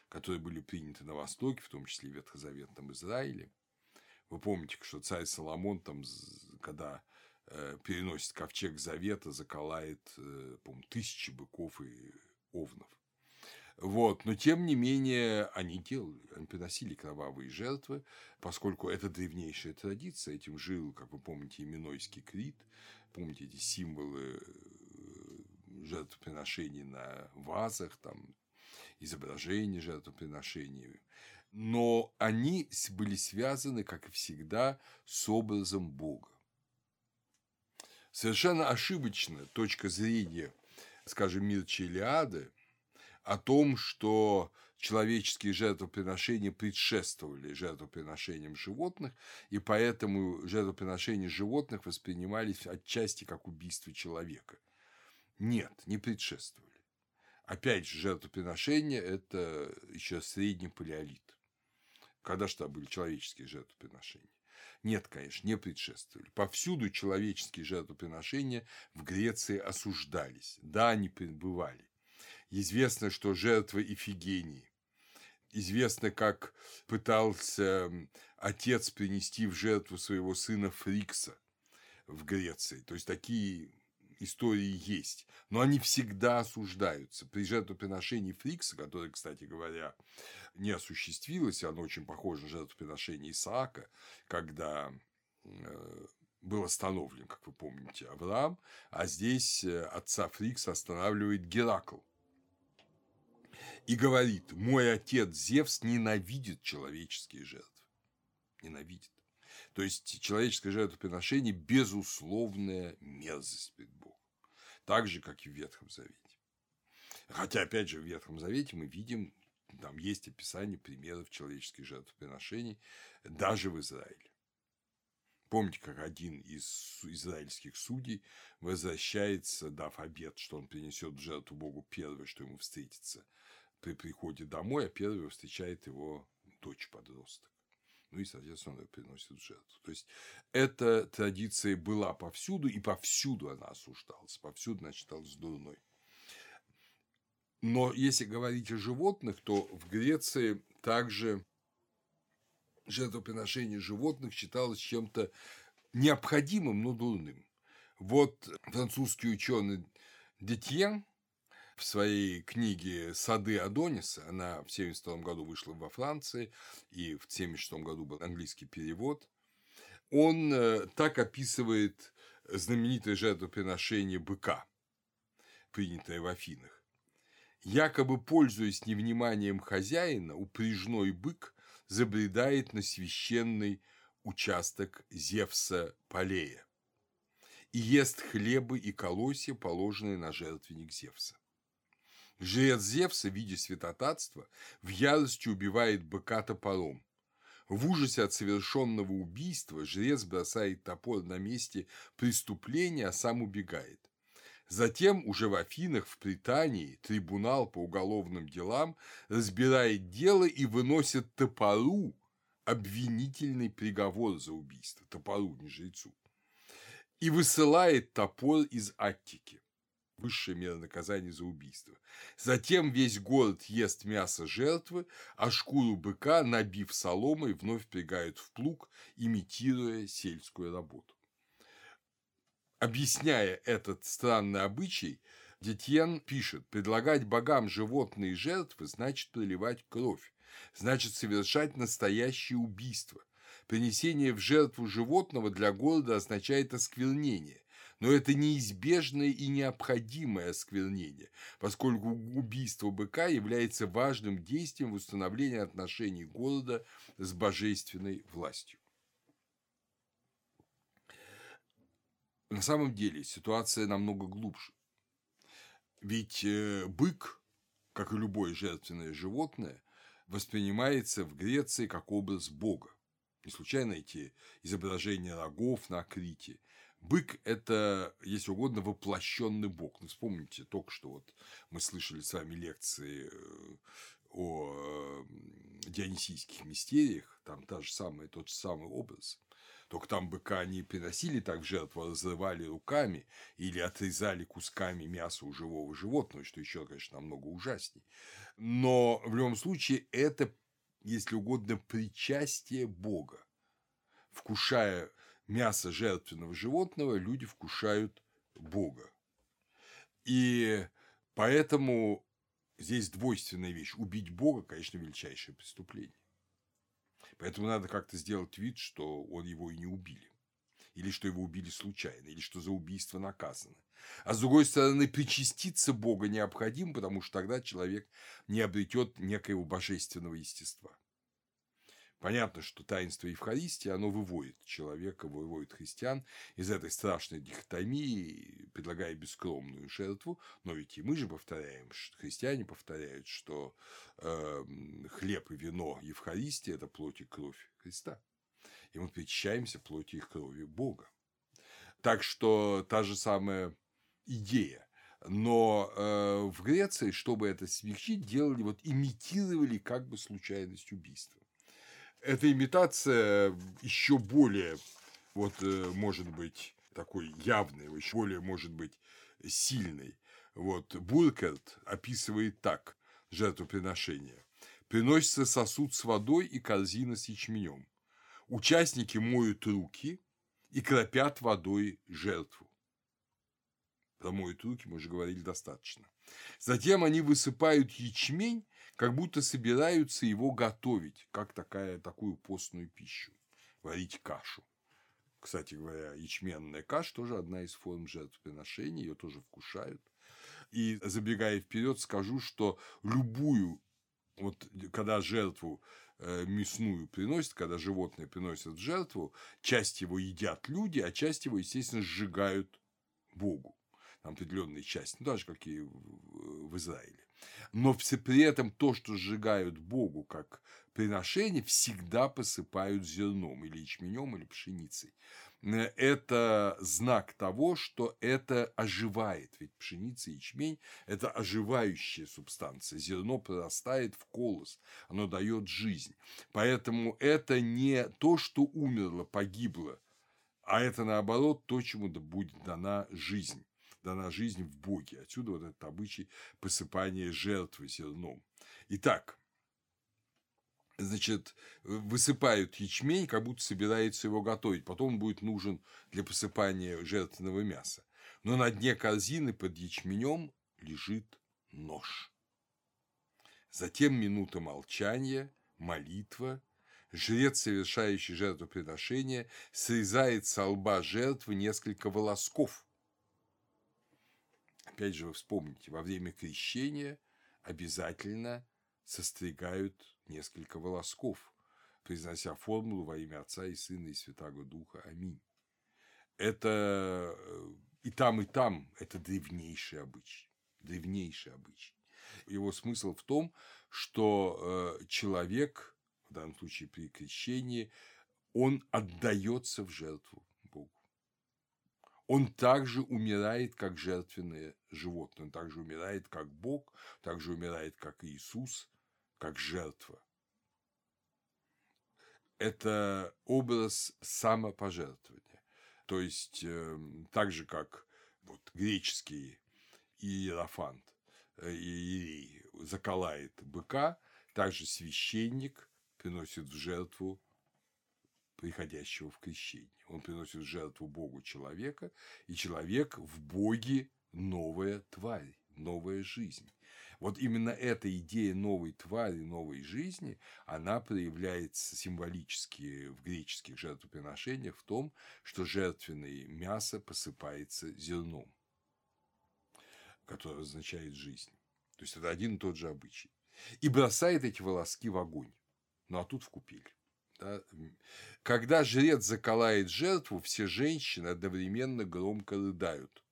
которые были приняты на Востоке, в том числе в Ветхозаветном Израиле, вы помните, что царь Соломон, там, когда переносит ковчег завета, заколает, э, по тысячи быков и овнов. Вот. Но, тем не менее, они делали, они приносили кровавые жертвы, поскольку это древнейшая традиция. Этим жил, как вы помните, Именойский Крит. Помните эти символы э, жертвоприношений на вазах, там, изображения жертвоприношений. Но они были связаны, как и всегда, с образом Бога. Совершенно ошибочная точка зрения, скажем, Мирча Илиады о том, что человеческие жертвоприношения предшествовали жертвоприношениям животных, и поэтому жертвоприношения животных воспринимались отчасти как убийство человека. Нет, не предшествовали. Опять же, жертвоприношения – это еще средний палеолит. Когда что были человеческие жертвоприношения? Нет, конечно, не предшествовали. Повсюду человеческие жертвоприношения в Греции осуждались. Да, они бывали. Известно, что жертва Ифигении. Известно, как пытался отец принести в жертву своего сына Фрикса в Греции. То есть такие истории есть, но они всегда осуждаются. При жертвоприношении Фрикса, которое, кстати говоря, не осуществилось, оно очень похоже на жертвоприношение Исаака, когда э, был остановлен, как вы помните, Авраам, а здесь э, отца Фрикса останавливает Геракл. И говорит, мой отец Зевс ненавидит человеческие жертвы. Ненавидит. То есть человеческое жертвоприношение – безусловная мерзость перед Богом. Так же, как и в Ветхом Завете. Хотя, опять же, в Ветхом Завете мы видим, там есть описание примеров человеческих жертвоприношений даже в Израиле. Помните, как один из израильских судей возвращается, дав обед, что он принесет в жертву Богу первое, что ему встретится при приходе домой, а первый встречает его дочь-подросток ну и, соответственно, приносит жертву. То есть, эта традиция была повсюду, и повсюду она осуждалась, повсюду она считалась дурной. Но если говорить о животных, то в Греции также жертвоприношение животных считалось чем-то необходимым, но дурным. Вот французский ученый Детьен в своей книге «Сады Адониса», она в 1972 году вышла во Франции, и в 1976 году был английский перевод, он э, так описывает знаменитое жертвоприношение быка, принятое в Афинах. Якобы, пользуясь невниманием хозяина, упряжной бык забредает на священный участок Зевса Полея и ест хлебы и колосья, положенные на жертвенник Зевса. Жрец Зевса, видя святотатство, в ярости убивает быка топором. В ужасе от совершенного убийства жрец бросает топор на месте преступления, а сам убегает. Затем уже в Афинах, в Британии, трибунал по уголовным делам разбирает дело и выносит топору обвинительный приговор за убийство, топору, не жрецу, и высылает топор из Аттики высшая мера наказания за убийство. Затем весь город ест мясо жертвы, а шкуру быка, набив соломой, вновь впрягают в плуг, имитируя сельскую работу. Объясняя этот странный обычай, Детьен пишет, предлагать богам животные жертвы значит проливать кровь, значит совершать настоящее убийство. Принесение в жертву животного для города означает осквернение, но это неизбежное и необходимое осквернение, поскольку убийство быка является важным действием в установлении отношений города с божественной властью. На самом деле ситуация намного глубже. Ведь э, бык, как и любое жертвенное животное, воспринимается в Греции как образ Бога. Не случайно эти изображения рогов на Крите Бык – это, если угодно, воплощенный бог. Ну, вспомните, только что вот мы слышали с вами лекции э, о дионисийских мистериях, там та же самая, тот же самый образ. Только там быка не приносили так в жертву, а разрывали руками или отрезали кусками мяса у живого животного, что еще, конечно, намного ужасней. Но в любом случае это, если угодно, причастие Бога, вкушая мясо жертвенного животного люди вкушают Бога. И поэтому здесь двойственная вещь. Убить Бога, конечно, величайшее преступление. Поэтому надо как-то сделать вид, что он его и не убили. Или что его убили случайно, или что за убийство наказано. А с другой стороны, причаститься Бога необходимо, потому что тогда человек не обретет некоего божественного естества. Понятно, что таинство Евхаристии, оно выводит человека, выводит христиан из этой страшной дихотомии, предлагая бескромную жертву, но ведь и мы же повторяем, христиане повторяют, что э, хлеб и вино Евхаристии – это плоть и кровь Христа. И мы причащаемся плоти и крови Бога. Так что та же самая идея. Но э, в Греции, чтобы это смягчить, делали, вот имитировали как бы случайность убийства эта имитация еще более, вот, э, может быть, такой явной, еще более, может быть, сильной. Вот Буркерт описывает так жертвоприношение. Приносится сосуд с водой и корзина с ячменем. Участники моют руки и кропят водой жертву. Промоют руки, мы уже говорили достаточно. Затем они высыпают ячмень, как будто собираются его готовить, как такая, такую постную пищу, варить кашу. Кстати говоря, ячменная каша тоже одна из форм жертвоприношения, ее тоже вкушают. И забегая вперед, скажу, что любую, вот когда жертву э, мясную приносят, когда животное приносят в жертву, часть его едят люди, а часть его, естественно, сжигают Богу. Там определенные части, ну, даже как и в Израиле. Но при этом то, что сжигают Богу как приношение, всегда посыпают зерном или ячменем, или пшеницей. Э, это знак того, что это оживает. Ведь пшеница и ячмень – это оживающая субстанция. Зерно прорастает в колос, оно дает жизнь. Поэтому это не то, что умерло, погибло, а это наоборот то, чему будет дана жизнь дана жизнь в Боге. Отсюда вот этот обычай посыпания жертвы зерном. Итак, значит, высыпают ячмень, как будто собирается его готовить. Потом он будет нужен для посыпания жертвенного мяса. Но на дне корзины под ячменем лежит нож. Затем минута молчания, молитва. Жрец, совершающий жертвоприношение, срезает со лба жертвы несколько волосков. Опять же, вы вспомните, во время крещения обязательно состригают несколько волосков, произнося формулу во имя Отца и Сына и Святаго Духа. Аминь. Это э, и там, и там это древнейший обычай. Древнейший обычай. Его смысл в том, что э, человек, в данном случае при крещении, он отдается в жертву. Он также умирает, как жертвенное животное. Он также умирает, как Бог, также умирает, как Иисус, как жертва. Это образ самопожертвования. То есть, э, так же, как вот, греческий иерофант, э, иерей заколает быка, также священник приносит в жертву приходящего в крещение. Он приносит жертву Богу человека, и человек в Боге новая тварь, новая жизнь. Вот именно эта идея новой твари, новой жизни, она проявляется символически в греческих жертвоприношениях в том, что жертвенное мясо посыпается зерном, которое означает жизнь. То есть это один и тот же обычай. И бросает эти волоски в огонь. Ну а тут в купель. Да? Когда жрец заколает жертву, все женщины одновременно громко рыдают.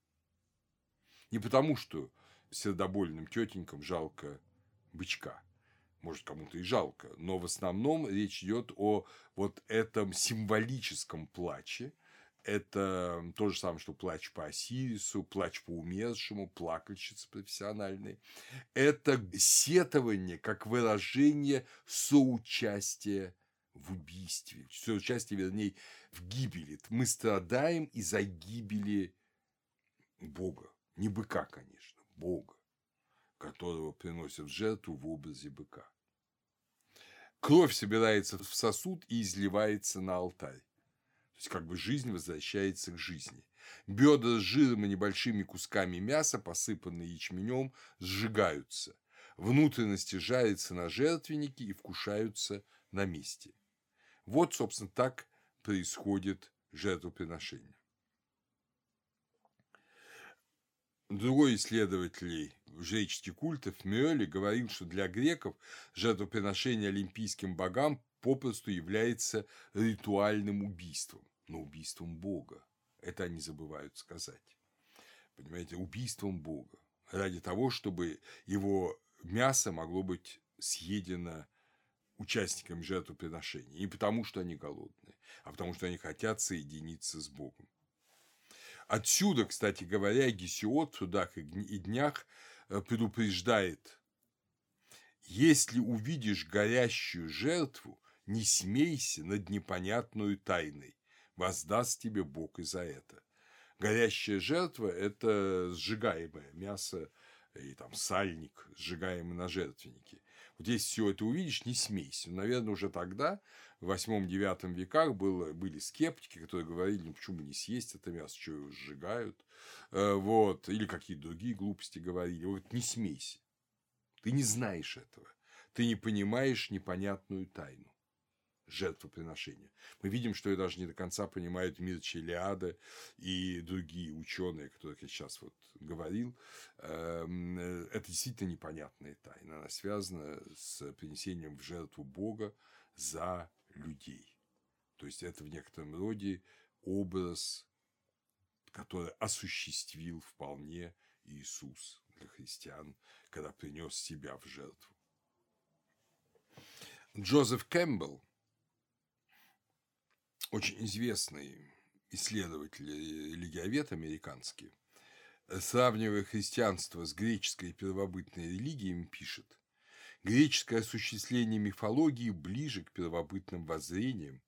Не потому, что сердобольным тетенькам жалко бычка. Может, кому-то и жалко, но в основном речь идет о вот этом символическом плаче. Это то же самое, что плач по Осирису, плач по умершему, плакальщица профессиональной. Это сетование как выражение соучастия в убийстве, соучастие, вернее, в гибели. Мы страдаем из-за гибели Бога. Не быка, конечно. Бога, которого приносят в жертву в образе быка. Кровь собирается в сосуд и изливается на алтарь. То есть, как бы жизнь возвращается к жизни. Бедра с жиром и небольшими кусками мяса, посыпанные ячменем, сжигаются. Внутренности жарятся на жертвеннике и вкушаются на месте. Вот, собственно, так происходит жертвоприношение. Другой исследователь жреческих культов Мюэлли говорил, что для греков жертвоприношение олимпийским богам попросту является ритуальным убийством, но убийством Бога. Это они забывают сказать. Понимаете, убийством Бога. Ради того, чтобы его мясо могло быть съедено участниками жертвоприношения. Не потому, что они голодные, а потому, что они хотят соединиться с Богом. Отсюда, кстати говоря, Гесиод в «Судах и днях» э, предупреждает «Если увидишь горящую жертву, не смейся над непонятную тайной, воздаст тебе Бог и за это». Горящая жертва – это сжигаемое мясо и там сальник, сжигаемый на жертвеннике. Вот если все это увидишь, не смейся. Наверное, уже тогда, в 8-9 веках, было, были скептики, которые говорили, ну почему не съесть это мясо, что его сжигают, э, вот, или какие-то другие глупости говорили. Вот не смейся. Ты не знаешь этого. Ты не понимаешь непонятную тайну жертвоприношения. Мы видим, что и даже не до конца понимают мир Челиада и другие ученые, о которых я сейчас вот говорил. Эм, это действительно непонятная тайна. Она связана с принесением в жертву Бога за людей. То есть это в некотором роде образ, который осуществил вполне Иисус для христиан, когда принес себя в жертву. Джозеф Кэмпбелл очень известный исследователь религиовед американский, сравнивая христианство с греческой первобытной религией, пишет, греческое осуществление мифологии ближе к первобытным воззрениям,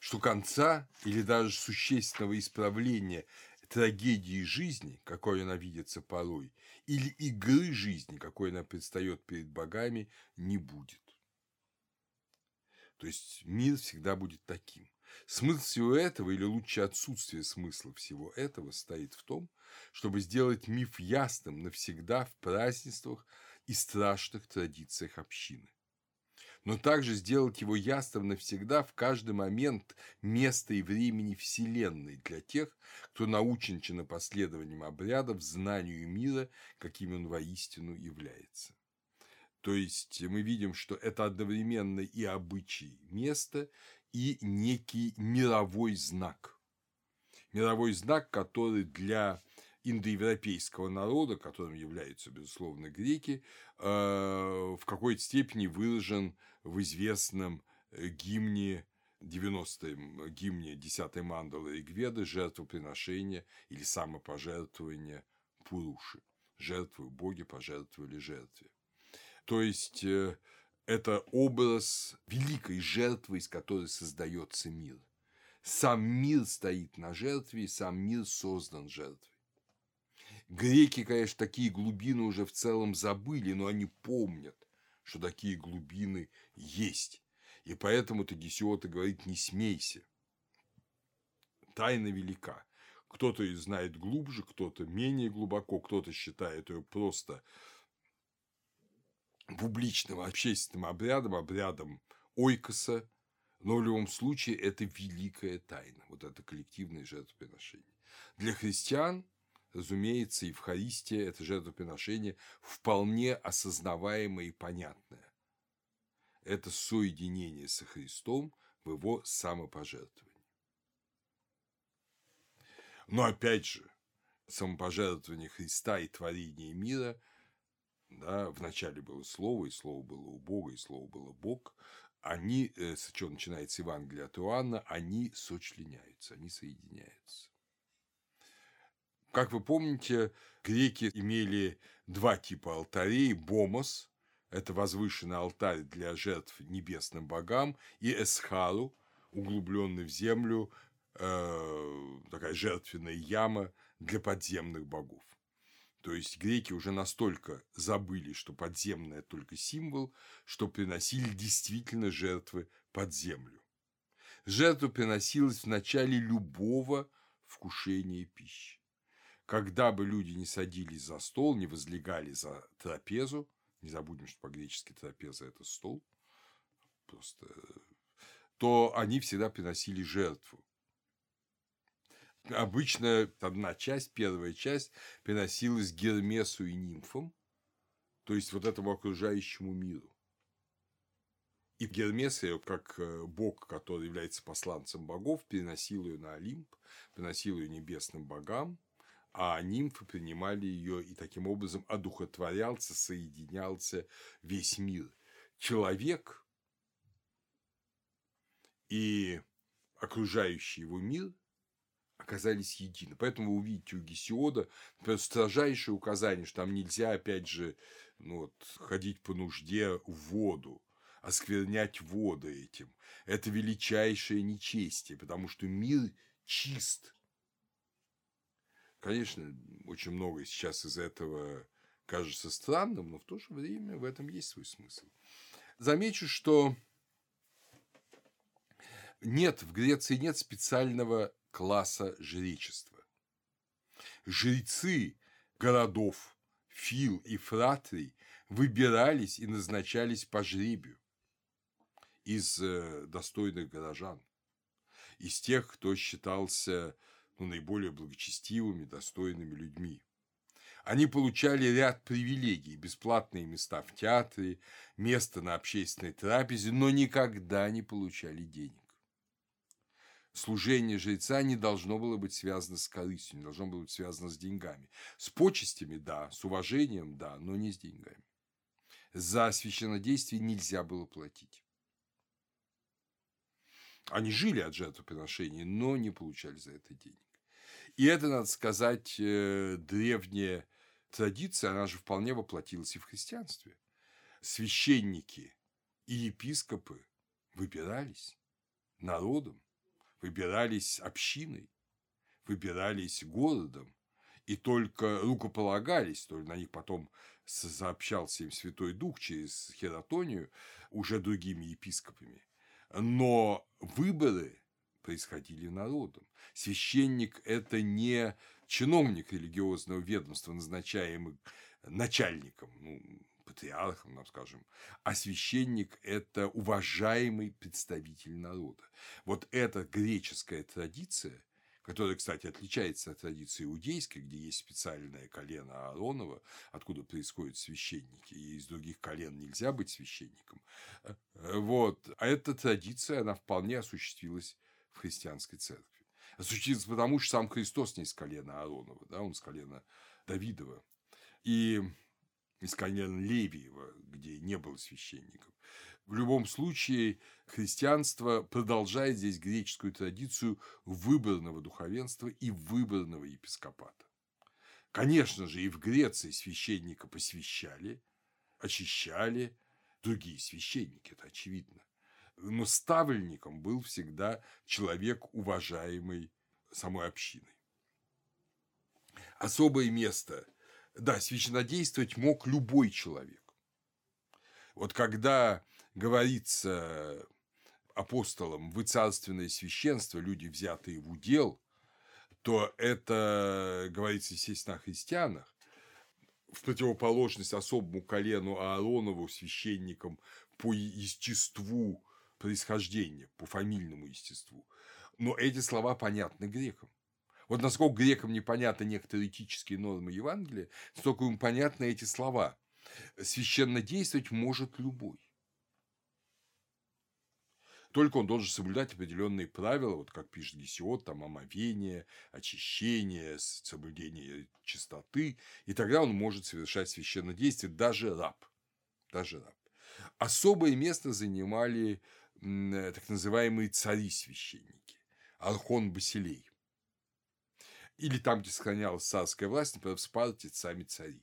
что конца или даже существенного исправления трагедии жизни, какой она видится порой, или игры жизни, какой она предстает перед богами, не будет. То есть мир всегда будет таким. Смысл всего этого, или лучше отсутствие смысла всего этого, стоит в том, чтобы сделать миф ясным навсегда в празднествах и страшных традициях общины. Но также сделать его ясным навсегда в каждый момент места и времени Вселенной для тех, кто научен чинопоследованием обрядов, знанию мира, каким он воистину является. То есть мы видим, что это одновременно и обычай места, и некий мировой знак. Мировой знак, который для индоевропейского народа, которым являются, безусловно, греки, э, в какой-то степени выражен в известном э, гимне 90-м, гимне 10-й мандалы Ригведы «Жертвоприношение» или «Самопожертвование Пуруши». Жертвы боги пожертвовали жертве. То есть, э, это образ великой жертвы, из которой создается мир. Сам мир стоит на жертве, сам мир создан жертвой. Греки, конечно, такие глубины уже в целом забыли, но они помнят, что такие глубины есть. И поэтому-то Гесиота говорит «не смейся». Тайна велика. Кто-то знает глубже, кто-то менее глубоко, кто-то считает ее просто публичным общественным обрядом, обрядом ойкоса, но в любом случае это великая тайна, вот это коллективное жертвоприношение. Для христиан, разумеется, Евхаристия – это жертвоприношение вполне осознаваемое и понятное. Это соединение со Христом в его самопожертвовании. Но опять же, самопожертвование Христа и творение мира – да, вначале было Слово, и Слово было у Бога, и Слово было Бог, они, э, с чего начинается Евангелие от Иоанна, они сочленяются, они соединяются. Как вы помните, греки имели два типа алтарей – бомос – это возвышенный алтарь для жертв небесным богам, и эсхару – углубленный в землю, э, такая жертвенная яма для подземных богов. То есть греки уже настолько забыли, что подземное только символ, что приносили действительно жертвы под землю. Жертва приносилась в начале любого вкушения пищи. Когда бы люди не садились за стол, не возлегали за трапезу, не забудем, что по-гречески трапеза – это стол, просто, то они всегда приносили жертву обычно одна часть, первая часть приносилась Гермесу и нимфам, то есть вот этому окружающему миру. И Гермес, как э, бог, который является посланцем богов, переносил ее на Олимп, приносил ее небесным богам, а нимфы принимали ее и таким образом одухотворялся, соединялся весь мир. Человек и окружающий его мир оказались едины. Поэтому вы увидите у Гесиода, например, строжайшее указание, что там нельзя, опять же, ну, вот, ходить по нужде в воду, осквернять воды этим. Это величайшее нечестие, потому что мир чист. Конечно, очень много сейчас из этого кажется странным, но в то же время в этом есть свой смысл. Замечу, что нет, в Греции нет специального класса жречества. Жрецы городов Фил и Фратрий выбирались и назначались по жребию из э, достойных горожан, из тех, кто считался ну, наиболее благочестивыми, достойными людьми. Они получали ряд привилегий, бесплатные места в театре, место на общественной трапезе, но никогда не получали денег служение жреца не должно было быть связано с корыстью, не должно было быть связано с деньгами. С почестями – да, с уважением – да, но не с деньгами. За священнодействие нельзя было платить. Они жили от жертвоприношений, но не получали за это денег. И это, надо сказать, э, древняя традиция, она же вполне воплотилась и в христианстве. Священники и епископы выбирались народом выбирались общиной, выбирались городом, и только рукополагались, то на них потом сообщался им Святой Дух через Хератонию уже другими епископами. Но выборы происходили народом. Священник – это не чиновник религиозного ведомства, назначаемый начальником, ну, патриархом, нам скажем, а священник – это уважаемый представитель народа. Вот эта греческая традиция, которая, кстати, отличается от традиции иудейской, где есть специальное колено Ааронова, откуда происходят священники, и из других колен нельзя быть священником. Вот. А эта традиция, она вполне осуществилась в христианской церкви. Осуществилась потому, что сам Христос не из колена Ааронова, да, он из колена Давидова. И из колена Левиева, где не было священников. В любом случае, христианство продолжает здесь греческую традицию выборного духовенства и выборного епископата. Конечно же, и в Греции священника посвящали, очищали другие священники, это очевидно. Но ставленником был всегда человек, уважаемый самой общиной. Особое место – да, священнодействовать мог любой человек. Вот когда говорится апостолам «вы царственное священство, люди, взятые в удел», то это говорится, естественно, о христианах, в противоположность особому колену Ааронову, священникам по естеству происхождения, по фамильному естеству. Но эти слова понятны грекам. Вот насколько грекам непонятны некоторые этические нормы Евангелия, столько им понятны эти слова. Священно действовать может любой. Только он должен соблюдать определенные правила, вот как пишет Гесиот, там омовение, очищение, соблюдение чистоты, и тогда он может совершать священное действие, даже раб. Даже раб. Особое место занимали так называемые цари-священники, Архон Басилей или там, где сохранялась царская власть, например, в Спарте сами цари.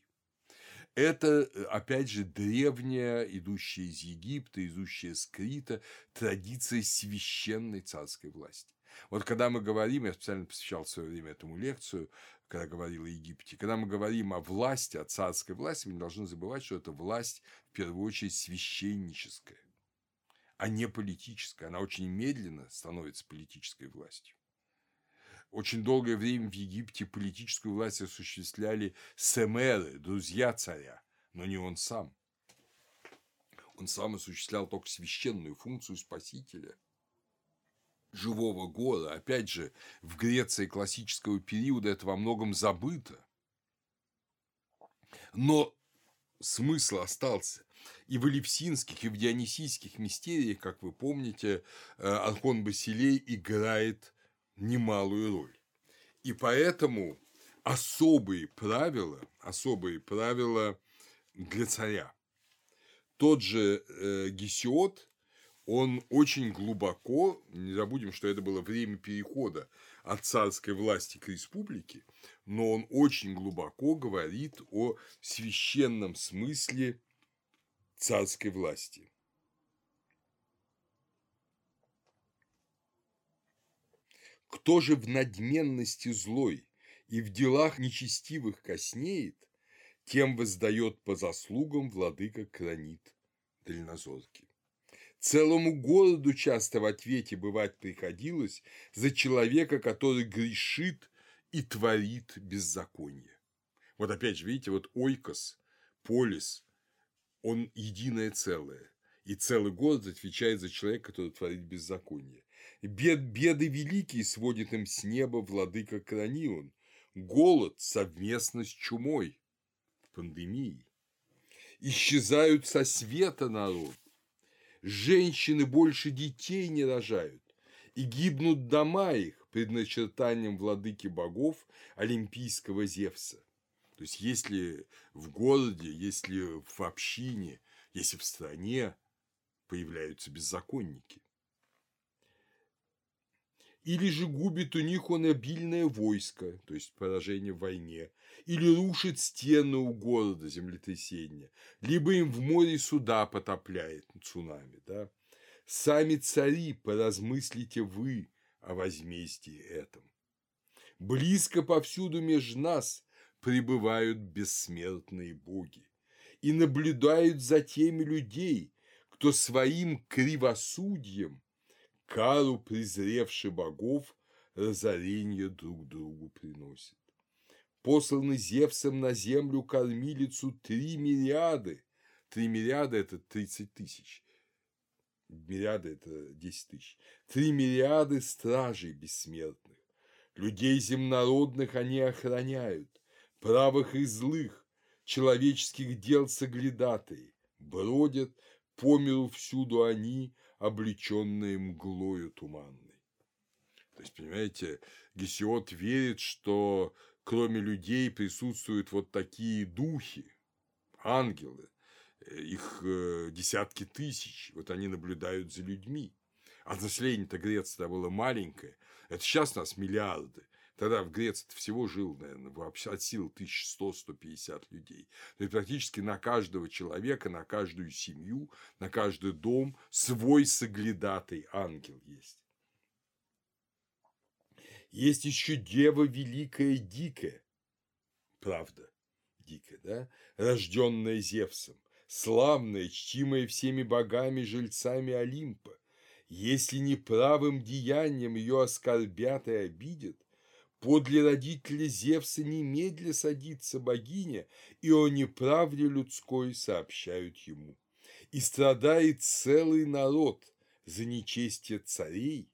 Это, опять же, древняя, идущая из Египта, идущая с Крита, традиция священной царской власти. Вот когда мы говорим, я специально посвящал в свое время этому лекцию, когда говорил о Египте, когда мы говорим о власти, о царской власти, мы не должны забывать, что это власть, в первую очередь, священническая, а не политическая. Она очень медленно становится политической властью. Очень долгое время в Египте политическую власть осуществляли семеры, друзья царя, но не он сам. Он сам осуществлял только священную функцию спасителя живого гора. Опять же, в Греции классического периода это во многом забыто. Но смысл остался. И в элевсинских, и в дионисийских мистериях, как вы помните, э, Архон Басилей играет немалую роль. И поэтому особые правила, особые правила для царя. Тот же э, Гесиот, он очень глубоко, не забудем, что это было время перехода от царской власти к республике, но он очень глубоко говорит о священном смысле царской власти. Кто же в надменности злой и в делах нечестивых коснеет, тем воздает по заслугам владыка Кранит дальнозоркий. Целому городу часто в ответе бывать приходилось за человека, который грешит и творит беззаконие. Вот опять же, видите, вот Ойкос, Полис, он единое целое. И целый город отвечает за человека, который творит беззаконие. Бед, беды великие сводит им с неба владыка Кранион. Голод совместно с чумой, пандемией. Исчезают со света народ. Женщины больше детей не рожают. И гибнут дома их предначертанием владыки богов олимпийского Зевса. То есть, если в городе, если в общине, если в стране появляются беззаконники. Или же губит у них он обильное войско, то есть поражение в войне, или рушит стены у города землетрясения, либо им в море суда потопляет цунами. Да? Сами цари, поразмыслите вы о возмездии этом. Близко повсюду между нас пребывают бессмертные боги и наблюдают за теми людей, кто своим кривосудьем, кару презревши богов, разорение друг другу приносит. Посланы Зевсом на землю кормилицу три мириады. Три мириада – это 30 тысяч. Мириады – это 10 тысяч. Три мириады стражей бессмертных. Людей земнородных они охраняют, правых и злых, человеческих дел соглядатые, бродят по миру всюду они, облеченные мглою туманной. То есть, понимаете, Гесиод верит, что кроме людей присутствуют вот такие духи, ангелы, их э, десятки тысяч, вот они наблюдают за людьми. А население-то Греции было маленькое, это сейчас нас миллиарды. Тогда в Греции всего жил, наверное, вообще от сил 1100-150 людей. То есть практически на каждого человека, на каждую семью, на каждый дом свой соглядатый ангел есть. Есть еще Дева Великая Дикая, правда, дикая, да, рожденная Зевсом, славная, чтимая всеми богами, жильцами Олимпа. Если неправым деянием ее оскорбят и обидят, Подле родителя Зевса немедля садится богиня, и о неправде людской сообщают ему. И страдает целый народ за нечестие царей,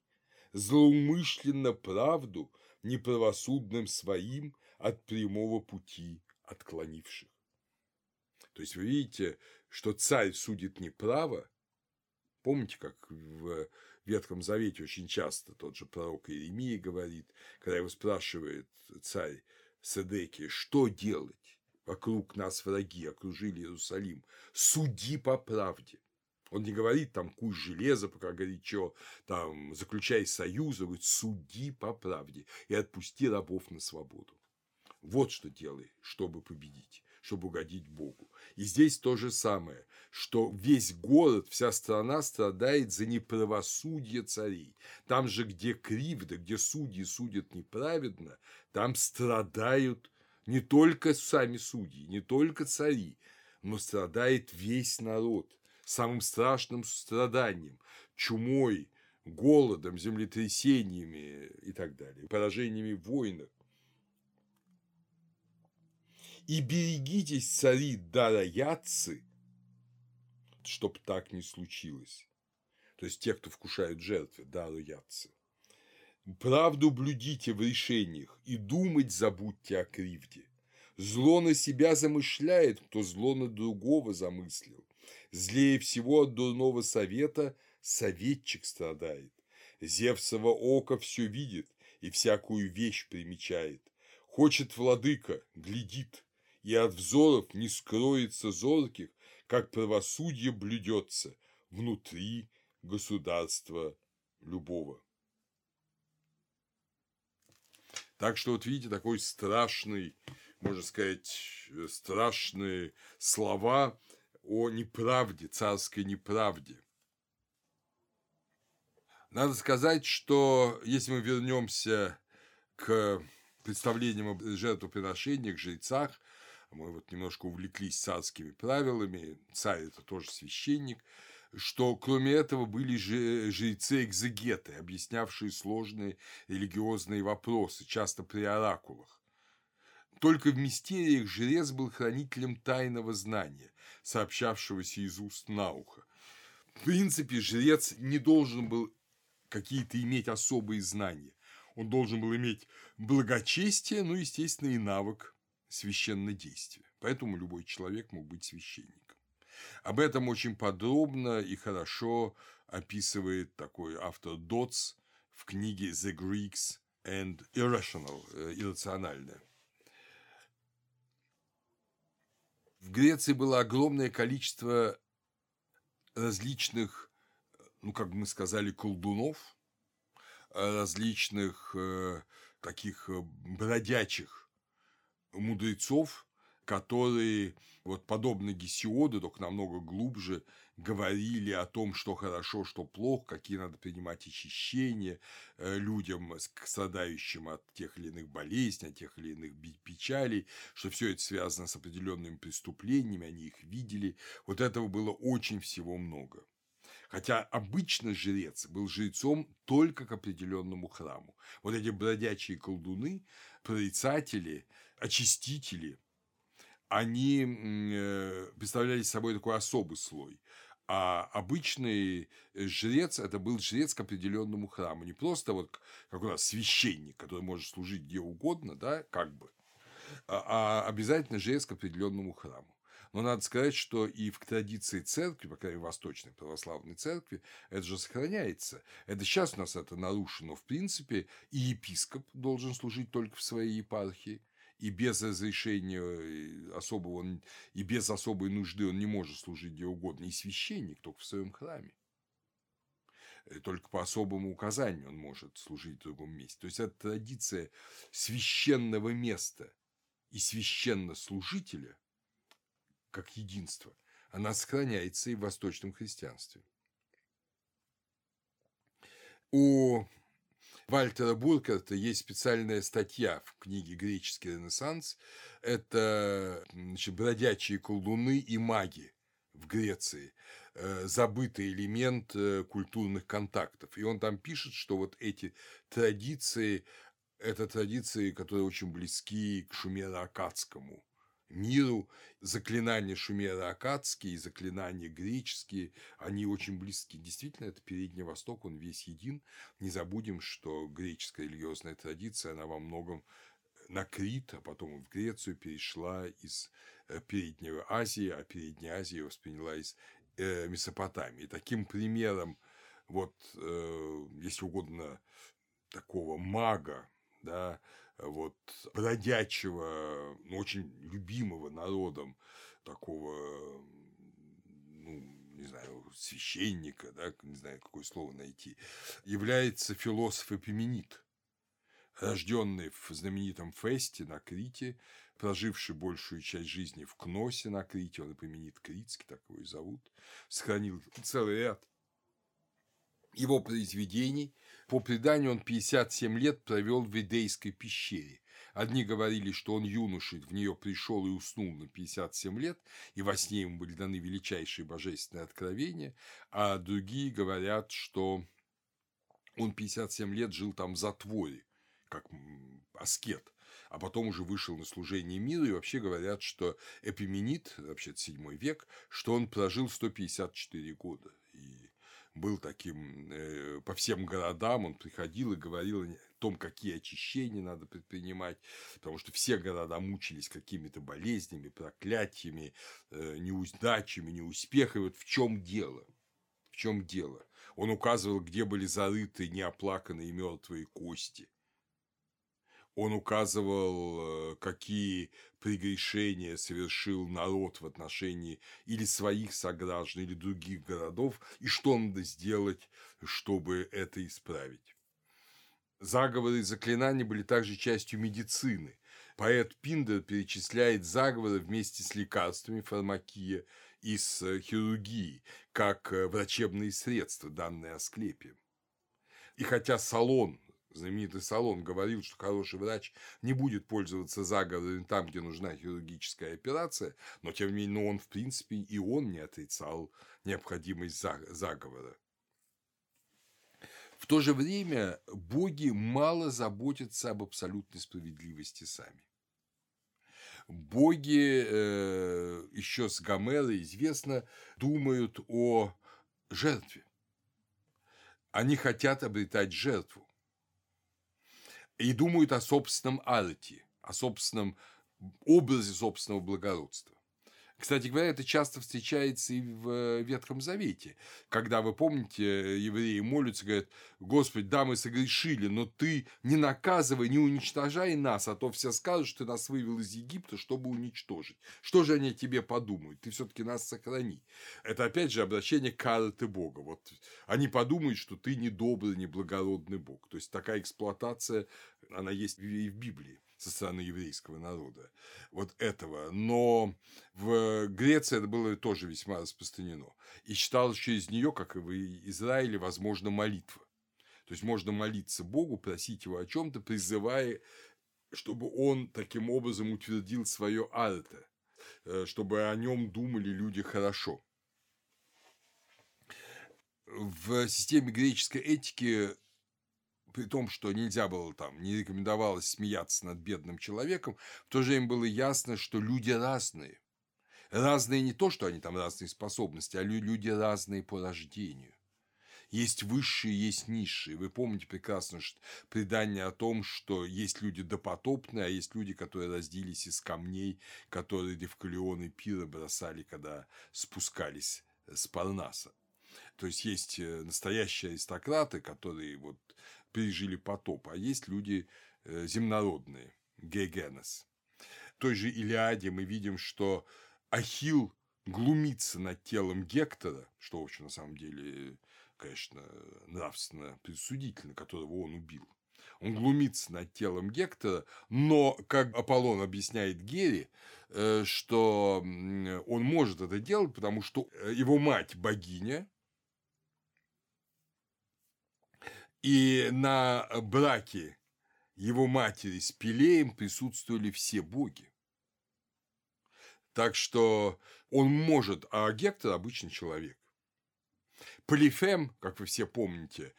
злоумышленно правду неправосудным своим от прямого пути отклонивших. То есть вы видите, что царь судит неправо. Помните, как в в Ветхом Завете очень часто тот же пророк Иеремия говорит, когда его спрашивает царь Седеки, что делать? Вокруг нас враги окружили Иерусалим. Суди по правде. Он не говорит там куй железо, пока говорит, что там заключай союз, он говорит, суди по правде и отпусти рабов на свободу. Вот что делай, чтобы победить чтобы угодить Богу. И здесь то же самое, что весь город, вся страна страдает за неправосудие царей. Там же, где кривда, где судьи судят неправедно, там страдают не только сами судьи, не только цари, но страдает весь народ самым страшным страданием, чумой, голодом, землетрясениями и так далее, поражениями в войнах. И берегитесь, цари Дараяцы, чтоб так не случилось. То есть те, кто вкушают жертвы, Дараяцы. Правду блюдите в решениях и думать забудьте о кривде. Зло на себя замышляет, кто зло на другого замыслил. Злее всего от дурного совета советчик страдает. Зевсово око все видит и всякую вещь примечает. Хочет владыка, глядит, и от взоров не скроется зорких, как правосудие блюдется внутри государства любого. Так что вот видите, такой страшный, можно сказать, страшные слова о неправде, царской неправде. Надо сказать, что если мы вернемся к представлениям о жертвоприношениях, жрецах, мы вот немножко увлеклись царскими правилами, царь это тоже священник, что кроме этого были жрецы-экзегеты, объяснявшие сложные религиозные вопросы, часто при оракулах. Только в мистериях жрец был хранителем тайного знания, сообщавшегося из уст на ухо. В принципе, жрец не должен был какие-то иметь особые знания. Он должен был иметь благочестие, ну, естественно, и навык священнодействия. Поэтому любой человек мог быть священником. Об этом очень подробно и хорошо описывает такой автор Дотс в книге «The Greeks and Irrational» э, – «Иррациональное». В Греции было огромное количество различных, ну, как мы сказали, колдунов, различных э, таких э, бродячих мудрецов, которые, вот подобно Гесиоду, только намного глубже, говорили о том, что хорошо, что плохо, какие надо принимать очищения э, людям, страдающим от тех или иных болезней, от тех или иных печалей, что все это связано с определенными преступлениями, они их видели. Вот этого было очень всего много. Хотя обычно жрец был жрецом только к определенному храму. Вот эти бродячие колдуны, прорицатели, очистители, они э, представляли собой такой особый слой. А обычный жрец – это был жрец к определенному храму. Не просто вот как у нас священник, который может служить где угодно, да, как бы, а, а обязательно жрец к определенному храму. Но надо сказать, что и в традиции церкви, по крайней мере, Восточной Православной Церкви, это же сохраняется. Это сейчас у нас это нарушено. В принципе, и епископ должен служить только в своей епархии, и без разрешения особого, он, и без особой нужды он не может служить где угодно, и священник только в своем храме. Э, только по особому указанию он может служить в другом месте. То есть, это традиция священного места и священнослужителя, как единство, она сохраняется и в восточном христианстве. У Вальтера Буркерта есть специальная статья в книге «Греческий ренессанс». Это значит, бродячие колдуны и маги в Греции, э, забытый элемент э, культурных контактов. И он там пишет, что вот эти традиции – это традиции, которые очень близки к шумеро-акадскому миру. Заклинания шумеро-акадские и заклинания греческие, они очень близки. Действительно, это Передний Восток, он весь един. Не забудем, что греческая религиозная традиция, она во многом на Крит, а потом в Грецию перешла из э, Передней Азии, а Передняя Азия восприняла из э, Месопотамии. Таким примером, вот, э, если угодно, такого мага, да, вот бродячего, ну, очень любимого народом такого, ну, не знаю, священника, да, не знаю, какое слово найти, является философ Эпименит, рожденный в знаменитом Фесте на Крите, проживший большую часть жизни в Кносе на Крите, он Эпименит Критский, так его и зовут, сохранил целый ряд его произведений. По преданию, он 57 лет провел в Идейской пещере. Одни говорили, что он юношей в нее пришел и уснул на 57 лет, и во сне ему были даны величайшие божественные откровения, а другие говорят, что он 57 лет жил там в затворе, как аскет, а потом уже вышел на служение миру, и вообще говорят, что Эпименит, вообще 7 век, что он прожил 154 года был таким э, по всем городам, он приходил и говорил о том, какие очищения надо предпринимать, потому что все города мучились какими-то болезнями, проклятиями, э, неудачами, неуспехами. Вот в чем дело? В чем дело? Он указывал, где были зарыты неоплаканные мертвые кости – он указывал, э, какие прегрешения совершил народ в отношении или своих сограждан, или других городов, и что надо сделать, чтобы это исправить. Заговоры и заклинания были также частью медицины. Поэт Пиндер перечисляет заговоры вместе с лекарствами, фармакия и с хирургией, как э, врачебные средства, данные Асклепием. И хотя Салон знаменитый Салон говорил, что хороший врач не будет пользоваться заговорами там, где нужна хирургическая операция, но тем не менее он, в принципе, и он не отрицал необходимость заговора. В то же время боги мало заботятся об абсолютной справедливости сами. Боги, э, еще с Гомера известно, думают о жертве. Они хотят обретать жертву и думают о собственном арте, о собственном образе собственного благородства. Кстати говоря, это часто встречается и в э, Ветхом Завете, когда, вы помните, евреи молятся, говорят, Господи, да, мы согрешили, но Ты не наказывай, не уничтожай нас, а то все скажут, что Ты нас вывел из Египта, чтобы уничтожить. Что же они о тебе подумают? Ты все-таки нас сохрани. Это, опять же, обращение к карты Бога. Вот они подумают, что ты не добрый, не благородный Бог. То есть, такая эксплуатация, она есть и в Библии со стороны еврейского народа, вот этого. Но в Греции это было тоже весьма распространено. И считалось через нее, как и в Израиле, возможно молитва. То есть можно молиться Богу, просить его о чем-то, призывая, чтобы он таким образом утвердил свое арте, э, чтобы о нем думали люди хорошо. В системе греческой этики при том, что нельзя было там, не рекомендовалось смеяться над бедным человеком, в то же время было ясно, что люди разные. Разные не то, что они там разные способности, а люди разные по рождению. Есть высшие, есть низшие. Вы помните прекрасно что предание о том, что есть люди допотопные, а есть люди, которые разделись из камней, которые Девкалион и Пира бросали, когда спускались с Парнаса. То есть есть э, настоящие аристократы, которые вот пережили потоп, а есть люди э, земнородные, гегенес. В той же Илиаде мы видим, что Ахил глумится над телом Гектора, что, в общем, на самом деле, конечно, нравственно предсудительно, которого он убил. Он глумится над телом Гектора, но, как Аполлон объясняет Гере, э, что он может это делать, потому что э, его мать богиня, И на браке его матери с Пелеем присутствовали все боги. Так что он может, а Гектор обычный человек. Полифем, как вы все помните,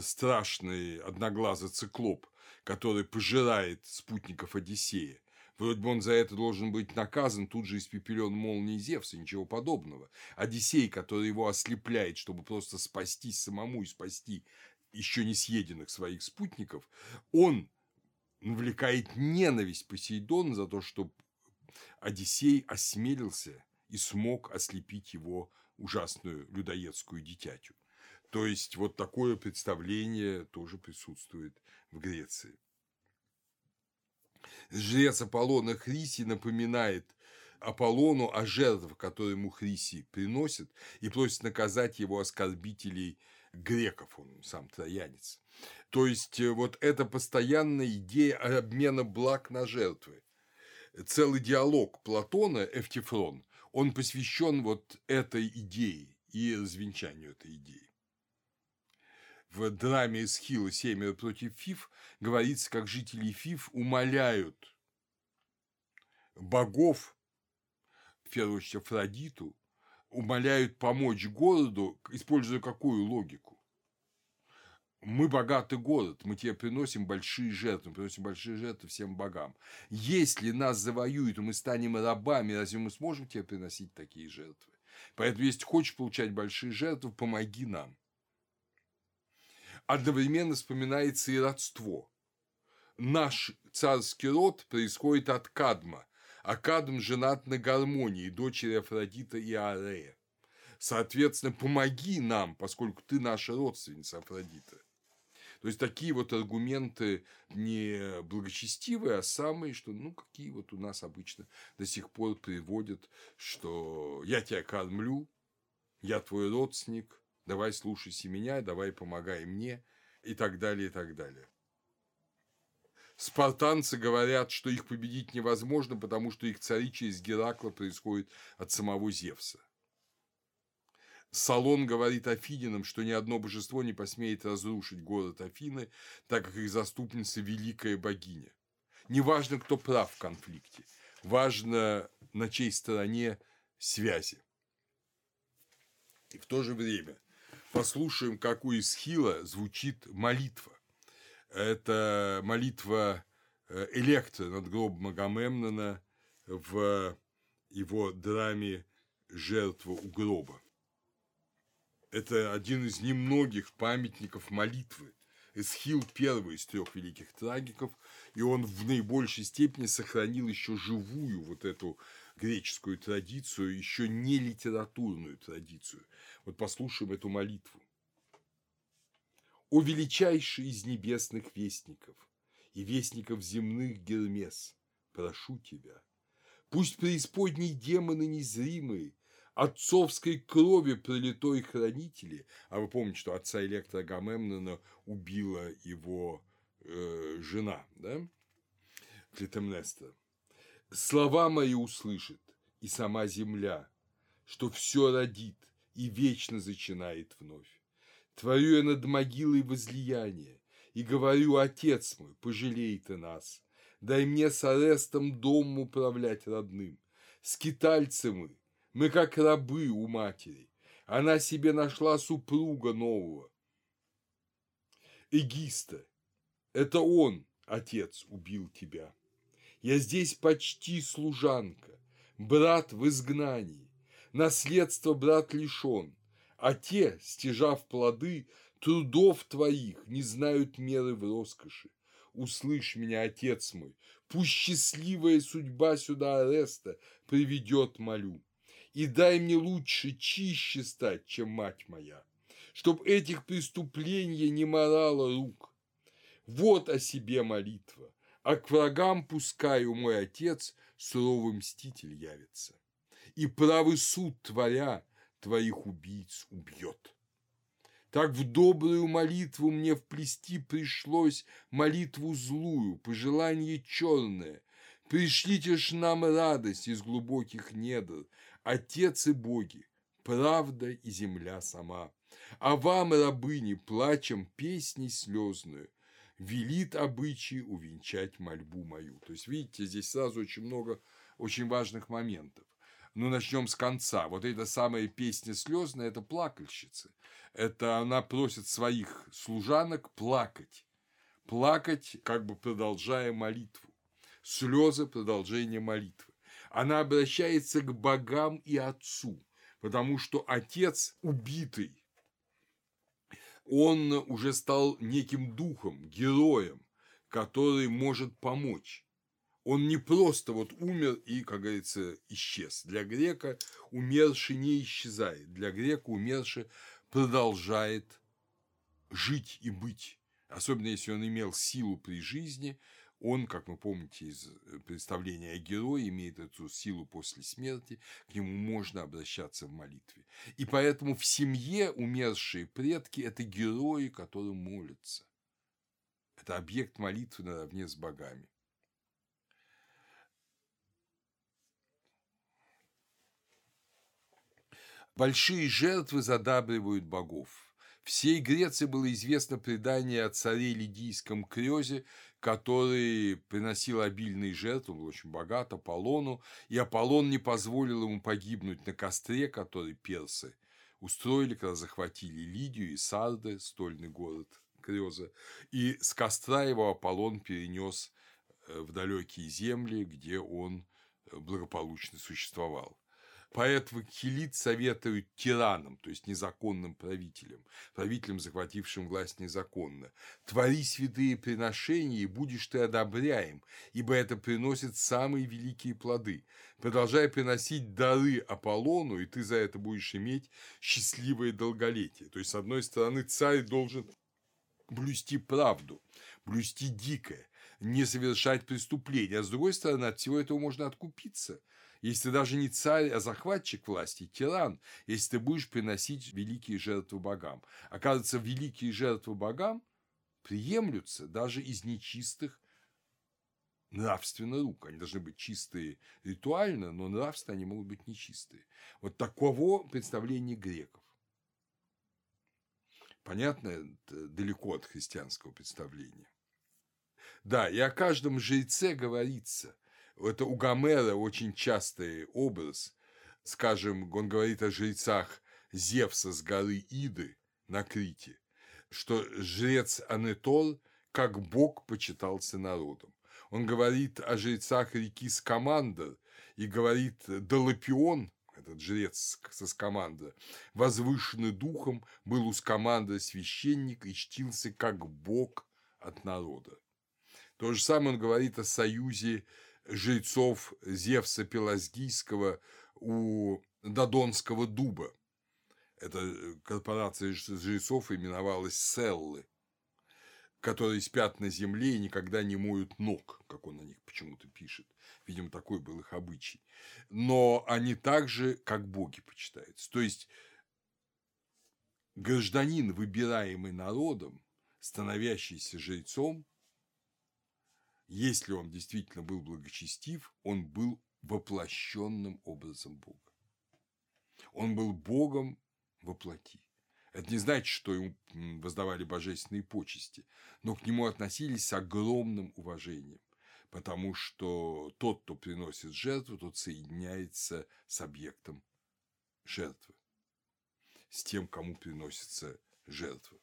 страшный одноглазый циклоп, который пожирает спутников Одиссея. Вроде бы он за это должен быть наказан, тут же испепелен молнией Зевса, ничего подобного. Одиссей, который его ослепляет, чтобы просто спастись самому и спасти еще не съеденных своих спутников, он навлекает ненависть Посейдона за то, что Одиссей осмелился и смог ослепить его ужасную людоедскую дитятю. То есть, вот такое представление тоже присутствует в Греции. Жрец Аполлона Хриси напоминает Аполлону о жертвах, которые ему Хриси приносит, и просит наказать его оскорбителей греков, он сам троянец. То есть, э, вот эта постоянная идея обмена благ на жертвы. Целый диалог Платона, Эфтифрон, он посвящен вот этой идее и развенчанию этой идеи. В драме Эсхила «Семеро против Фиф» говорится, как жители Фиф умоляют богов, в первую очередь Афродиту, умоляют помочь городу, используя какую логику? Мы богатый город, мы тебе приносим большие жертвы, приносим большие жертвы всем богам. Если нас завоюют, мы станем рабами, разве мы сможем тебе приносить такие жертвы? Поэтому, если хочешь получать большие жертвы, помоги нам. Одновременно вспоминается и родство. Наш царский род происходит от Кадма, Акадм женат на гармонии, дочери Афродита и Арея. Соответственно, помоги нам, поскольку ты наша родственница Афродита. То есть такие вот аргументы не благочестивые, а самые, что ну какие вот у нас обычно до сих пор приводят, что я тебя кормлю, я твой родственник, давай слушайся меня, давай помогай мне и так далее, и так далее. Спартанцы говорят, что их победить невозможно, потому что их цари через Геракла происходит от самого Зевса. Салон говорит Афининам, что ни одно божество не посмеет разрушить город Афины, так как их заступница – великая богиня. Неважно, кто прав в конфликте, важно, на чьей стороне связи. И в то же время послушаем, как у Исхила звучит молитва. Это молитва э, Электро над гробом Агамемнона в его драме «Жертва у гроба». Это один из немногих памятников молитвы. Эсхил – первый из трех великих трагиков, и он в наибольшей степени сохранил еще живую вот эту греческую традицию, еще не литературную традицию. Вот послушаем эту молитву. «О величайший из небесных вестников и вестников земных Гермес, прошу тебя, пусть преисподние демоны незримые отцовской крови пролитой хранители, а вы помните, что отца Электра Агамемнона убила его э, жена, да, Клитемнестра. Слова мои услышит и сама земля, что все родит и вечно зачинает вновь. Творю я над могилой возлияние и говорю, Отец мой, пожалей ты нас, дай мне с арестом домом управлять родным. Скитальцы мы, мы как рабы у матери. Она себе нашла супруга нового. Эгиста. Это он, отец, убил тебя. Я здесь почти служанка, брат в изгнании. Наследство брат лишен, а те, стяжав плоды, трудов твоих не знают меры в роскоши. Услышь меня, отец мой, пусть счастливая судьба сюда ареста приведет, молю и дай мне лучше, чище стать, чем мать моя, чтоб этих преступлений не морала рук. Вот о себе молитва, а к врагам пускаю мой отец суровый мститель явится, и правый суд творя твоих убийц убьет. Так в добрую молитву мне вплести пришлось молитву злую, пожелание черное. Пришлите ж нам радость из глубоких недр, Отец и боги, правда и земля сама. А вам, рабыни, плачем песней слезную, велит обычай увенчать мольбу мою. То есть, видите, здесь сразу очень много очень важных моментов. Ну, начнем с конца. Вот эта самая песня слезная – это плакальщица. Это она просит своих служанок плакать. Плакать, как бы продолжая молитву. Слезы – продолжение молитвы она обращается к богам и отцу, потому что отец убитый, он уже стал неким духом, героем, который может помочь. Он не просто вот умер и, как говорится, исчез. Для грека умерший не исчезает. Для грека умерший продолжает жить и быть. Особенно если он имел силу при жизни, он, как вы помните из э, представления о герое, имеет эту силу после смерти, к нему можно обращаться в молитве. И поэтому в семье умершие предки – это герои, которым молятся. Это объект молитвы наравне с богами. Большие жертвы задабривают богов. Всей Греции было известно предание о царе Лидийском Крезе, который приносил обильные жертвы, был очень богат Аполлону, и Аполлон не позволил ему погибнуть на костре, который персы устроили, когда захватили Лидию и Сарды, стольный город Креза, и с костра его Аполлон перенес э, в далекие земли, где он э, благополучно существовал. Поэт Вакхилит советует тиранам, то есть незаконным правителям, правителям, захватившим власть незаконно. «Твори святые приношения, и будешь ты одобряем, ибо это приносит самые великие плоды. Продолжай приносить дары Аполлону, и ты за это будешь иметь счастливое долголетие». То есть, с одной стороны, царь должен блюсти правду, блюсти дикое, не совершать преступления, а с другой стороны, от всего этого можно откупиться – если даже не царь, а захватчик власти, тиран, если ты будешь приносить великие жертвы богам. Оказывается, великие жертвы богам приемлются даже из нечистых нравственно рук. Они должны быть чистые ритуально, но нравственно они могут быть нечистые. Вот такого представления греков. Понятно, далеко от христианского представления. Да, и о каждом жреце говорится. Это у Гомера очень частый образ. Скажем, он говорит о жрецах Зевса с горы Иды на Крите, что жрец Анетол как бог почитался народом. Он говорит о жрецах реки Скамандр и говорит Долопион, этот жрец со Скамандра, возвышенный духом, был у Скамандра священник и чтился как бог от народа. То же самое он говорит о союзе жрецов Зевса Пелагийского у Додонского дуба. Эта корпорация жрецов именовалась Селлы которые спят на земле и никогда не моют ног, как он на них почему-то пишет. Видимо, такой был их обычай. Но они также, как боги, почитаются. То есть, гражданин, выбираемый народом, становящийся жрецом, если он действительно был благочестив, он был воплощенным образом Бога. Он был Богом воплоти. Это не значит, что ему воздавали божественные почести, но к нему относились с огромным уважением, потому что тот, кто приносит жертву, тот соединяется с объектом жертвы, с тем, кому приносится жертва.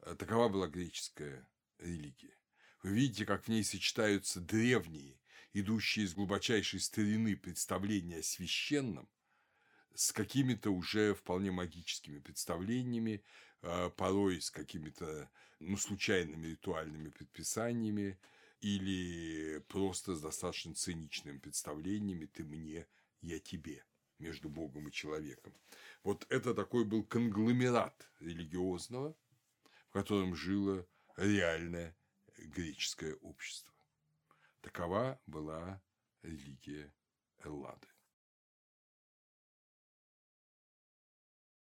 Э, такова была греческая религия. Вы видите, как в ней сочетаются древние, идущие из глубочайшей старины представления о священном, с какими-то уже вполне магическими представлениями, а, порой с какими-то ну, случайными ритуальными предписаниями или просто с достаточно циничными представлениями «ты мне, я тебе» между Богом и человеком. Вот это такой был конгломерат религиозного, в котором жило реальное греческое общество. Такова была религия Эллады.